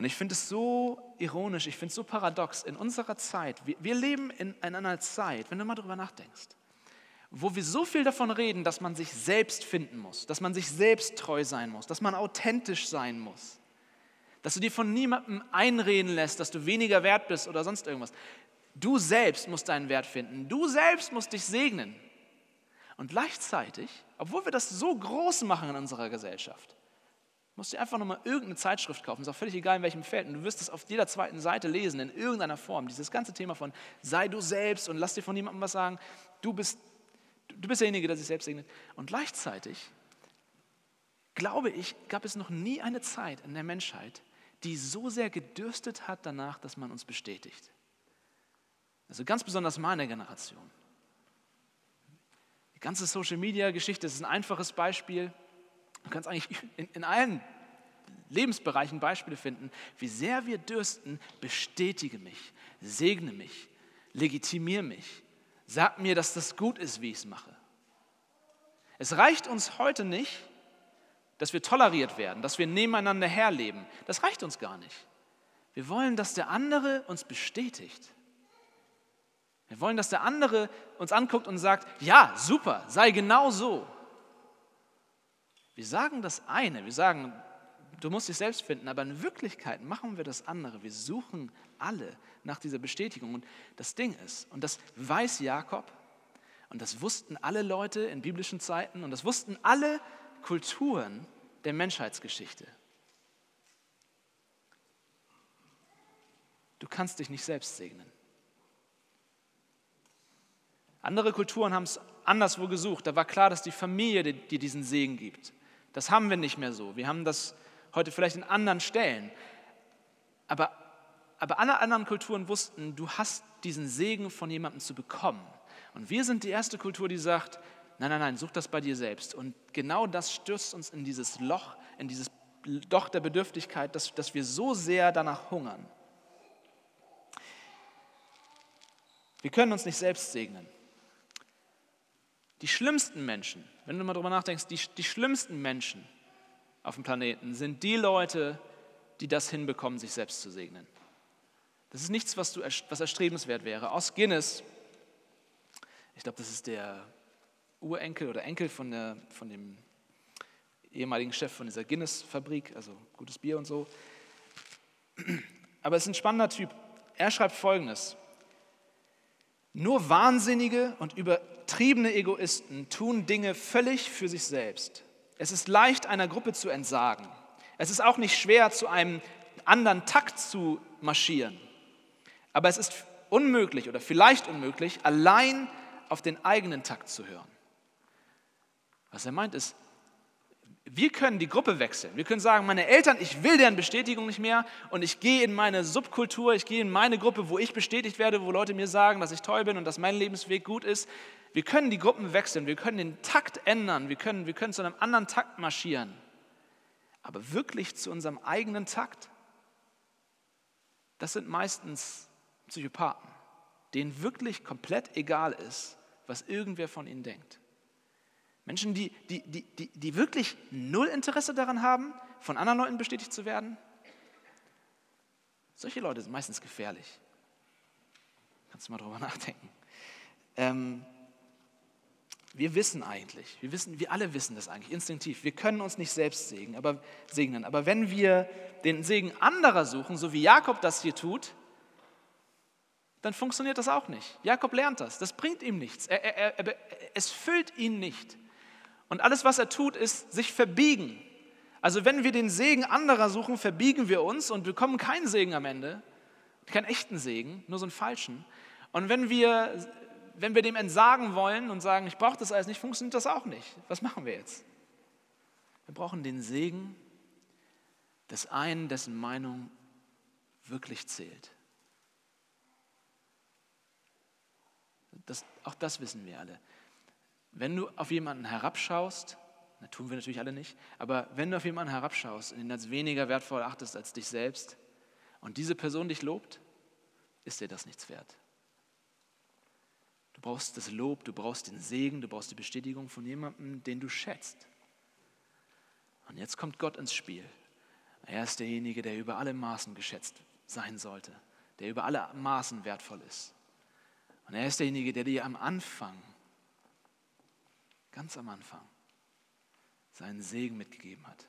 Und ich finde es so ironisch, ich finde es so paradox. In unserer Zeit, wir, wir leben in, in einer Zeit, wenn du mal drüber nachdenkst, wo wir so viel davon reden, dass man sich selbst finden muss, dass man sich selbst treu sein muss, dass man authentisch sein muss, dass du dir von niemandem einreden lässt, dass du weniger wert bist oder sonst irgendwas. Du selbst musst deinen Wert finden. Du selbst musst dich segnen. Und gleichzeitig, obwohl wir das so groß machen in unserer Gesellschaft, musst du einfach nochmal irgendeine Zeitschrift kaufen, ist auch völlig egal in welchem Feld. Und du wirst es auf jeder zweiten Seite lesen, in irgendeiner Form. Dieses ganze Thema von sei du selbst und lass dir von niemandem was sagen. Du bist, du bist derjenige, der sich selbst segnet. Und gleichzeitig, glaube ich, gab es noch nie eine Zeit in der Menschheit, die so sehr gedürstet hat danach, dass man uns bestätigt. Also ganz besonders meine Generation. Die ganze Social-Media-Geschichte ist ein einfaches Beispiel. Du kannst eigentlich in, in allen Lebensbereichen Beispiele finden, wie sehr wir dürsten, bestätige mich, segne mich, legitimiere mich, sag mir, dass das gut ist, wie ich es mache. Es reicht uns heute nicht, dass wir toleriert werden, dass wir nebeneinander herleben. Das reicht uns gar nicht. Wir wollen, dass der andere uns bestätigt. Wir wollen, dass der andere uns anguckt und sagt, ja, super, sei genau so. Wir sagen das eine, wir sagen, du musst dich selbst finden, aber in Wirklichkeit machen wir das andere. Wir suchen alle nach dieser Bestätigung. Und das Ding ist, und das weiß Jakob, und das wussten alle Leute in biblischen Zeiten, und das wussten alle Kulturen der Menschheitsgeschichte. Du kannst dich nicht selbst segnen. Andere Kulturen haben es anderswo gesucht. Da war klar, dass die Familie dir diesen Segen gibt. Das haben wir nicht mehr so. Wir haben das heute vielleicht in anderen Stellen. Aber, aber alle anderen Kulturen wussten, du hast diesen Segen von jemandem zu bekommen. Und wir sind die erste Kultur, die sagt, nein, nein, nein, such das bei dir selbst. Und genau das stürzt uns in dieses Loch, in dieses Loch der Bedürftigkeit, dass, dass wir so sehr danach hungern. Wir können uns nicht selbst segnen. Die schlimmsten Menschen, wenn du mal drüber nachdenkst, die, die schlimmsten Menschen auf dem Planeten sind die Leute, die das hinbekommen, sich selbst zu segnen. Das ist nichts, was, du, was erstrebenswert wäre. Aus Guinness, ich glaube, das ist der Urenkel oder Enkel von, der, von dem ehemaligen Chef von dieser Guinness-Fabrik, also gutes Bier und so. Aber es ist ein spannender Typ. Er schreibt Folgendes. Nur Wahnsinnige und übertriebene Egoisten tun Dinge völlig für sich selbst. Es ist leicht, einer Gruppe zu entsagen. Es ist auch nicht schwer, zu einem anderen Takt zu marschieren. Aber es ist unmöglich oder vielleicht unmöglich, allein auf den eigenen Takt zu hören. Was er meint ist, wir können die Gruppe wechseln. Wir können sagen, meine Eltern, ich will deren Bestätigung nicht mehr und ich gehe in meine Subkultur, ich gehe in meine Gruppe, wo ich bestätigt werde, wo Leute mir sagen, dass ich toll bin und dass mein Lebensweg gut ist. Wir können die Gruppen wechseln, wir können den Takt ändern, wir können, wir können zu einem anderen Takt marschieren. Aber wirklich zu unserem eigenen Takt, das sind meistens Psychopathen, denen wirklich komplett egal ist, was irgendwer von ihnen denkt. Menschen, die, die, die, die, die wirklich null Interesse daran haben, von anderen Leuten bestätigt zu werden. Solche Leute sind meistens gefährlich. Kannst du mal drüber nachdenken. Ähm, wir wissen eigentlich, wir, wissen, wir alle wissen das eigentlich instinktiv. Wir können uns nicht selbst segnen aber, segnen. Aber wenn wir den Segen anderer suchen, so wie Jakob das hier tut, dann funktioniert das auch nicht. Jakob lernt das. Das bringt ihm nichts. Er, er, er, es füllt ihn nicht. Und alles, was er tut, ist sich verbiegen. Also wenn wir den Segen anderer suchen, verbiegen wir uns und bekommen keinen Segen am Ende, keinen echten Segen, nur so einen falschen. Und wenn wir, wenn wir dem entsagen wollen und sagen, ich brauche das alles nicht, funktioniert das auch nicht. Was machen wir jetzt? Wir brauchen den Segen des einen, dessen Meinung wirklich zählt. Das, auch das wissen wir alle. Wenn du auf jemanden herabschaust, Das tun wir natürlich alle nicht. Aber wenn du auf jemanden herabschaust und ihn als weniger wertvoll achtest als dich selbst und diese Person dich lobt, ist dir das nichts wert. Du brauchst das Lob, du brauchst den Segen, du brauchst die Bestätigung von jemandem, den du schätzt. Und jetzt kommt Gott ins Spiel. Er ist derjenige, der über alle Maßen geschätzt sein sollte, der über alle Maßen wertvoll ist. Und er ist derjenige, der dir am Anfang, ganz am Anfang, seinen Segen mitgegeben hat.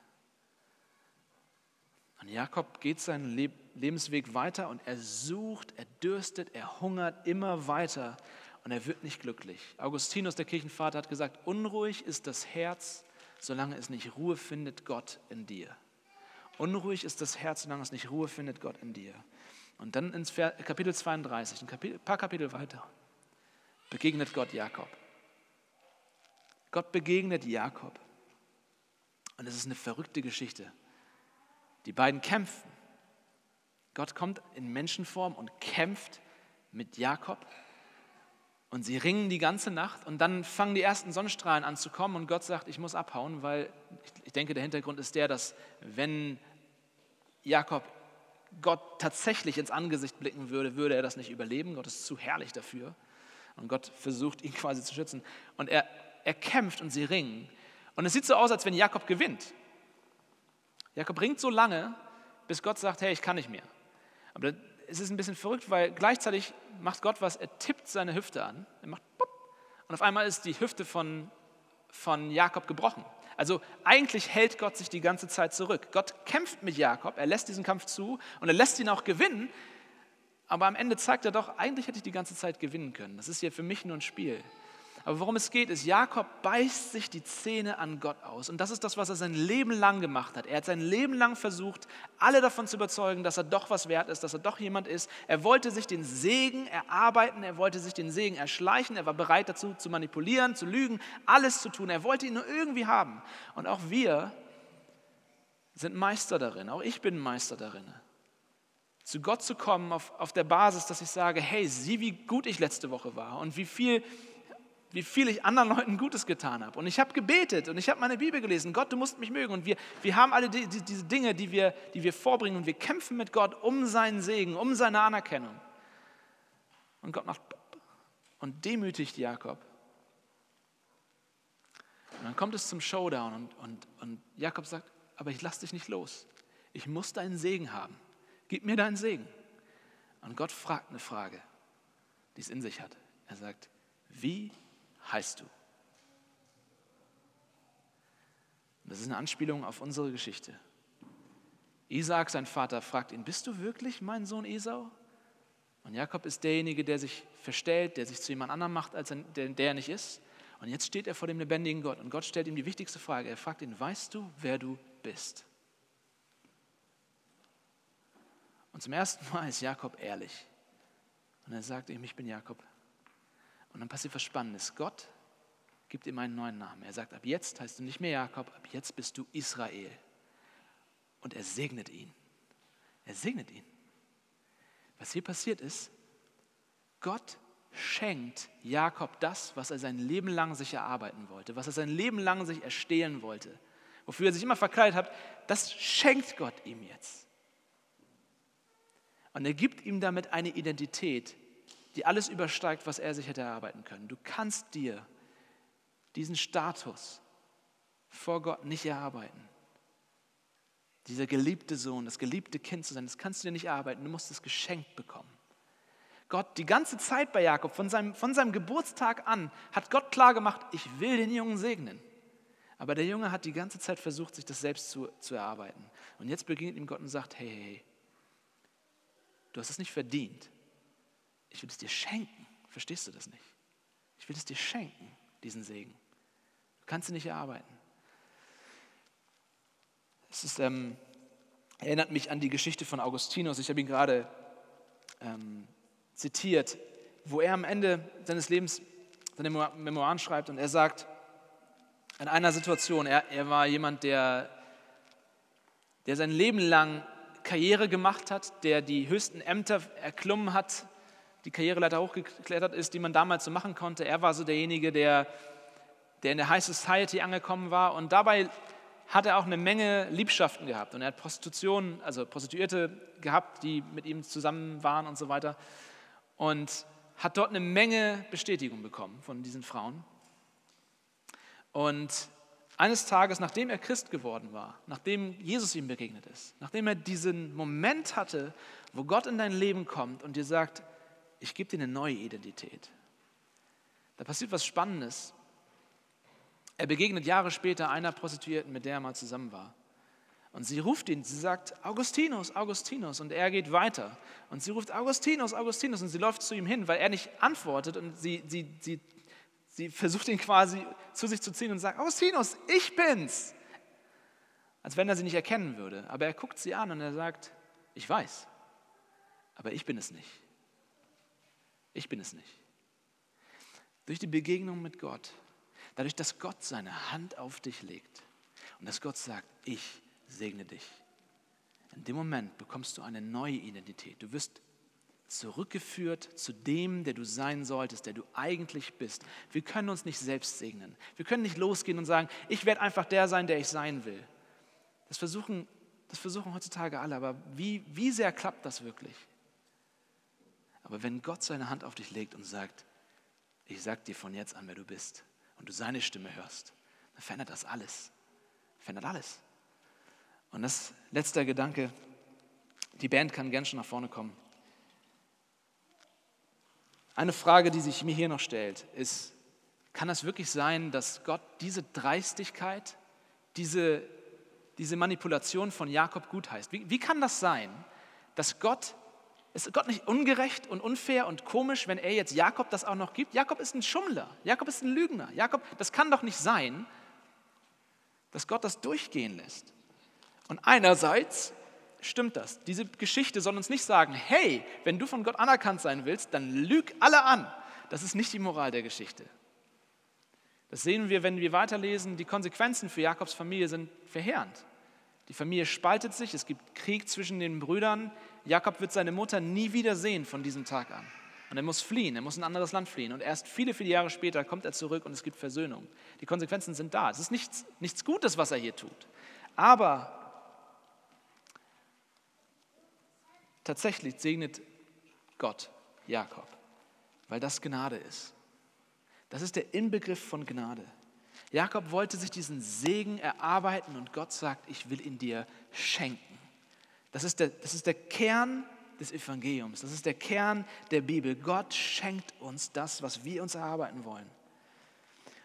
Und Jakob geht seinen Lebensweg weiter und er sucht, er dürstet, er hungert immer weiter und er wird nicht glücklich. Augustinus, der Kirchenvater, hat gesagt, unruhig ist das Herz, solange es nicht Ruhe findet, Gott in dir. Unruhig ist das Herz, solange es nicht Ruhe findet, Gott in dir. Und dann ins Kapitel 32, ein paar Kapitel weiter, begegnet Gott Jakob. Gott begegnet Jakob. Und es ist eine verrückte Geschichte. Die beiden kämpfen. Gott kommt in Menschenform und kämpft mit Jakob. Und sie ringen die ganze Nacht und dann fangen die ersten Sonnenstrahlen an zu kommen und Gott sagt, ich muss abhauen, weil ich denke, der Hintergrund ist der, dass wenn Jakob Gott tatsächlich ins Angesicht blicken würde, würde er das nicht überleben. Gott ist zu herrlich dafür. Und Gott versucht, ihn quasi zu schützen. Und er, er kämpft und sie ringen. Und es sieht so aus, als wenn Jakob gewinnt. Jakob ringt so lange, bis Gott sagt, hey, ich kann nicht mehr. Aber es ist ein bisschen verrückt, weil gleichzeitig macht Gott was, er tippt seine Hüfte an, er macht pop, und auf einmal ist die Hüfte von, von Jakob gebrochen. Also eigentlich hält Gott sich die ganze Zeit zurück. Gott kämpft mit Jakob, er lässt diesen Kampf zu und er lässt ihn auch gewinnen, aber am Ende zeigt er doch, eigentlich hätte ich die ganze Zeit gewinnen können. Das ist hier für mich nur ein Spiel. Aber worum es geht, ist, Jakob beißt sich die Zähne an Gott aus. Und das ist das, was er sein Leben lang gemacht hat. Er hat sein Leben lang versucht, alle davon zu überzeugen, dass er doch was wert ist, dass er doch jemand ist. Er wollte sich den Segen erarbeiten, er wollte sich den Segen erschleichen, er war bereit dazu zu manipulieren, zu lügen, alles zu tun. Er wollte ihn nur irgendwie haben. Und auch wir sind Meister darin, auch ich bin Meister darin zu Gott zu kommen auf, auf der Basis, dass ich sage, hey, sieh, wie gut ich letzte Woche war und wie viel wie viel ich anderen Leuten Gutes getan habe. Und ich habe gebetet und ich habe meine Bibel gelesen. Gott, du musst mich mögen. Und wir, wir haben alle die, die, diese Dinge, die wir, die wir vorbringen und wir kämpfen mit Gott um seinen Segen, um seine Anerkennung. Und Gott macht und demütigt Jakob. Und dann kommt es zum Showdown und, und, und Jakob sagt, aber ich lasse dich nicht los. Ich muss deinen Segen haben. Gib mir deinen Segen. Und Gott fragt eine Frage, die es in sich hat. Er sagt, wie heißt du? Das ist eine Anspielung auf unsere Geschichte. Isaac, sein Vater, fragt ihn, bist du wirklich mein Sohn Esau? Und Jakob ist derjenige, der sich verstellt, der sich zu jemand anderem macht, als er, der, der er nicht ist. Und jetzt steht er vor dem lebendigen Gott und Gott stellt ihm die wichtigste Frage. Er fragt ihn, weißt du, wer du bist? Und zum ersten Mal ist Jakob ehrlich. Und er sagt ihm, ich bin Jakob, und dann passiert was Spannendes. Gott gibt ihm einen neuen Namen. Er sagt, ab jetzt heißt du nicht mehr Jakob, ab jetzt bist du Israel. Und er segnet ihn. Er segnet ihn. Was hier passiert ist, Gott schenkt Jakob das, was er sein Leben lang sich erarbeiten wollte, was er sein Leben lang sich erstehlen wollte, wofür er sich immer verkleidet hat, das schenkt Gott ihm jetzt. Und er gibt ihm damit eine Identität, die alles übersteigt, was er sich hätte erarbeiten können. Du kannst dir diesen Status vor Gott nicht erarbeiten. Dieser geliebte Sohn, das geliebte Kind zu sein, das kannst du dir nicht erarbeiten. Du musst es geschenkt bekommen. Gott, die ganze Zeit bei Jakob, von seinem, von seinem Geburtstag an, hat Gott klar gemacht, ich will den Jungen segnen. Aber der Junge hat die ganze Zeit versucht, sich das selbst zu, zu erarbeiten. Und jetzt begegnet ihm Gott und sagt, hey, hey, hey, du hast es nicht verdient, ich will es dir schenken. Verstehst du das nicht? Ich will es dir schenken, diesen Segen. Du kannst ihn nicht erarbeiten. Es ist, ähm, erinnert mich an die Geschichte von Augustinus. Ich habe ihn gerade ähm, zitiert, wo er am Ende seines Lebens seine Memoiren schreibt und er sagt, in einer Situation, er, er war jemand, der, der sein Leben lang Karriere gemacht hat, der die höchsten Ämter erklommen hat, die Karriereleiter hochgeklettert ist, die man damals so machen konnte. Er war so derjenige, der, der in der High Society angekommen war und dabei hat er auch eine Menge Liebschaften gehabt und er hat Prostitution, also Prostituierte gehabt, die mit ihm zusammen waren und so weiter und hat dort eine Menge Bestätigung bekommen von diesen Frauen. Und eines Tages, nachdem er Christ geworden war, nachdem Jesus ihm begegnet ist, nachdem er diesen Moment hatte, wo Gott in dein Leben kommt und dir sagt, ich gebe dir eine neue Identität, da passiert was Spannendes. Er begegnet Jahre später einer Prostituierten, mit der er mal zusammen war. Und sie ruft ihn, sie sagt, Augustinus, Augustinus. Und er geht weiter. Und sie ruft, Augustinus, Augustinus. Und sie läuft zu ihm hin, weil er nicht antwortet. Und sie, sie, sie, sie versucht ihn quasi zu sich zu ziehen und sagt, Augustinus, ich bin's. Als wenn er sie nicht erkennen würde. Aber er guckt sie an und er sagt, ich weiß, aber ich bin es nicht. Ich bin es nicht. Durch die Begegnung mit Gott, dadurch, dass Gott seine Hand auf dich legt und dass Gott sagt, ich segne dich. In dem Moment bekommst du eine neue Identität. Du wirst zurückgeführt zu dem, der du sein solltest, der du eigentlich bist. Wir können uns nicht selbst segnen. Wir können nicht losgehen und sagen, ich werde einfach der sein, der ich sein will. Das versuchen, das versuchen heutzutage alle, aber wie, wie sehr klappt das wirklich? Aber wenn Gott seine Hand auf dich legt und sagt, ich sag dir von jetzt an, wer du bist, und du seine Stimme hörst, dann verändert das alles. Verändert alles. Und das letzter Gedanke, die Band kann gern schon nach vorne kommen. Eine Frage, die sich mir hier noch stellt, ist, kann es wirklich sein, dass Gott diese Dreistigkeit, diese, diese Manipulation von Jakob gutheißt? Wie, wie kann das sein, dass Gott ist Gott nicht ungerecht und unfair und komisch, wenn er jetzt Jakob das auch noch gibt? Jakob ist ein Schummler, Jakob ist ein Lügner. Jakob, das kann doch nicht sein, dass Gott das durchgehen lässt. Und einerseits stimmt das. Diese Geschichte soll uns nicht sagen, hey, wenn du von Gott anerkannt sein willst, dann lüg alle an. Das ist nicht die Moral der Geschichte. Das sehen wir, wenn wir weiterlesen. Die Konsequenzen für Jakobs Familie sind verheerend. Die Familie spaltet sich, es gibt Krieg zwischen den Brüdern. Jakob wird seine Mutter nie wieder sehen von diesem Tag an. Und er muss fliehen, er muss in ein anderes Land fliehen. Und erst viele, viele Jahre später kommt er zurück und es gibt Versöhnung. Die Konsequenzen sind da. Es ist nichts, nichts Gutes, was er hier tut. Aber tatsächlich segnet Gott Jakob, weil das Gnade ist. Das ist der Inbegriff von Gnade. Jakob wollte sich diesen Segen erarbeiten und Gott sagt, ich will ihn dir schenken. Das ist der, das ist der Kern des Evangeliums, das ist der Kern der Bibel. Gott schenkt uns das, was wir uns erarbeiten wollen.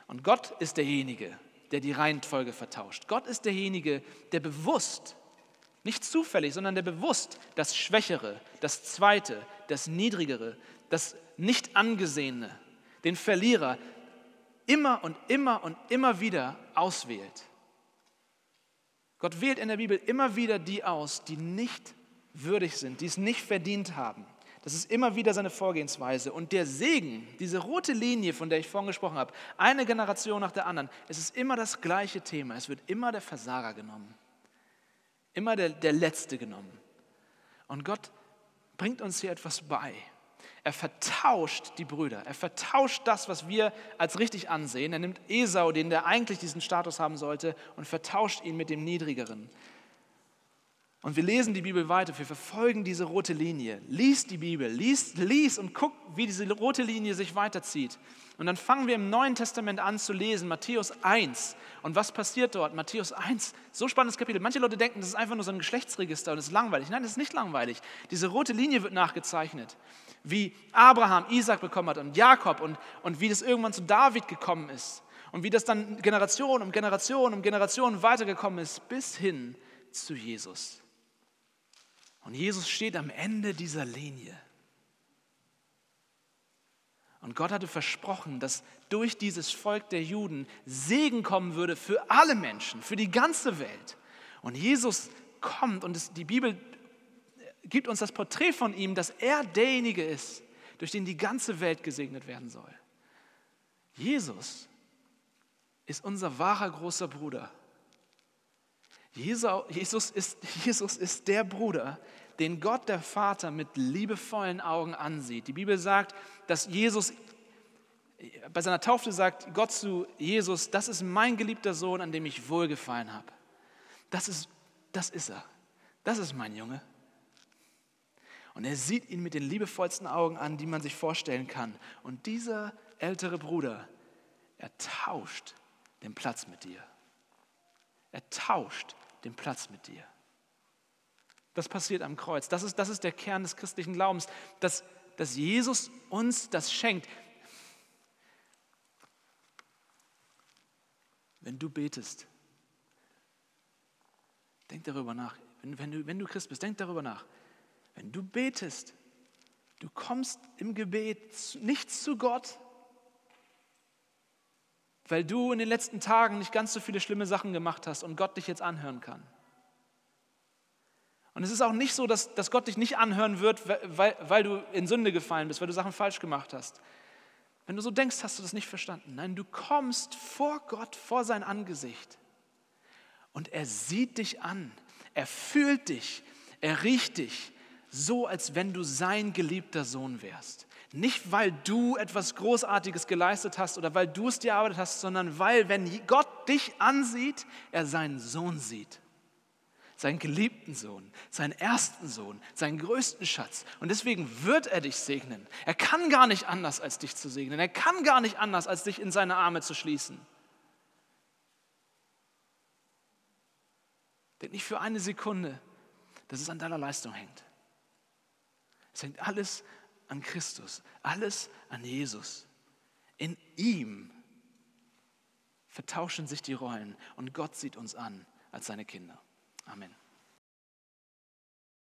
Und Gott ist derjenige, der die Reihenfolge vertauscht. Gott ist derjenige, der bewusst, nicht zufällig, sondern der bewusst das Schwächere, das Zweite, das Niedrigere, das Nicht Angesehene, den Verlierer, immer und immer und immer wieder auswählt. Gott wählt in der Bibel immer wieder die aus, die nicht würdig sind, die es nicht verdient haben. Das ist immer wieder seine Vorgehensweise. Und der Segen, diese rote Linie, von der ich vorhin gesprochen habe, eine Generation nach der anderen, es ist immer das gleiche Thema. Es wird immer der Versager genommen. Immer der, der Letzte genommen. Und Gott bringt uns hier etwas bei. Er vertauscht die Brüder. Er vertauscht das, was wir als richtig ansehen. Er nimmt Esau, den der eigentlich diesen Status haben sollte, und vertauscht ihn mit dem Niedrigeren. Und wir lesen die Bibel weiter, wir verfolgen diese rote Linie. Lies die Bibel, lies, lies und guck, wie diese rote Linie sich weiterzieht. Und dann fangen wir im Neuen Testament an zu lesen, Matthäus 1. Und was passiert dort? Matthäus 1, so spannendes Kapitel. Manche Leute denken, das ist einfach nur so ein Geschlechtsregister und es ist langweilig. Nein, das ist nicht langweilig. Diese rote Linie wird nachgezeichnet, wie Abraham Isaac bekommen hat und Jakob und, und wie das irgendwann zu David gekommen ist. Und wie das dann Generation um Generation um Generation weitergekommen ist, bis hin zu Jesus. Und Jesus steht am Ende dieser Linie. Und Gott hatte versprochen, dass durch dieses Volk der Juden Segen kommen würde für alle Menschen, für die ganze Welt. Und Jesus kommt und die Bibel gibt uns das Porträt von ihm, dass er derjenige ist, durch den die ganze Welt gesegnet werden soll. Jesus ist unser wahrer großer Bruder. Jesus ist, Jesus ist der Bruder, den Gott der Vater mit liebevollen Augen ansieht. Die Bibel sagt, dass Jesus Bei seiner Taufe sagt Gott zu Jesus, das ist mein geliebter Sohn, an dem ich wohlgefallen habe. Das ist, das ist er. Das ist mein Junge. Und er sieht ihn mit den liebevollsten Augen an, die man sich vorstellen kann. Und dieser ältere Bruder, er tauscht den Platz mit dir. Er tauscht den Platz mit dir. Das passiert am Kreuz. Das ist, das ist der Kern des christlichen Glaubens, dass, dass Jesus uns das schenkt. Wenn du betest, denk darüber nach. Wenn, wenn, du, wenn du Christ bist, denk darüber nach. Wenn du betest, du kommst im Gebet nicht zu Gott, weil du in den letzten Tagen nicht ganz so viele schlimme Sachen gemacht hast und Gott dich jetzt anhören kann. Und es ist auch nicht so, dass, dass Gott dich nicht anhören wird, weil, weil du in Sünde gefallen bist, weil du Sachen falsch gemacht hast. Wenn du so denkst, hast du das nicht verstanden. Nein, du kommst vor Gott, vor sein Angesicht. Und er sieht dich an, er fühlt dich, er riecht dich, so als wenn du sein geliebter Sohn wärst. Nicht, weil du etwas Großartiges geleistet hast oder weil du es dir erarbeitet hast, sondern weil, wenn Gott dich ansieht, er seinen Sohn sieht seinen geliebten Sohn, seinen ersten Sohn, seinen größten Schatz. Und deswegen wird er dich segnen. Er kann gar nicht anders, als dich zu segnen. Er kann gar nicht anders, als dich in seine Arme zu schließen. Denk nicht für eine Sekunde, dass es an deiner Leistung hängt. Es hängt alles an Christus, alles an Jesus. In ihm vertauschen sich die Rollen und Gott sieht uns an als seine Kinder. Amen.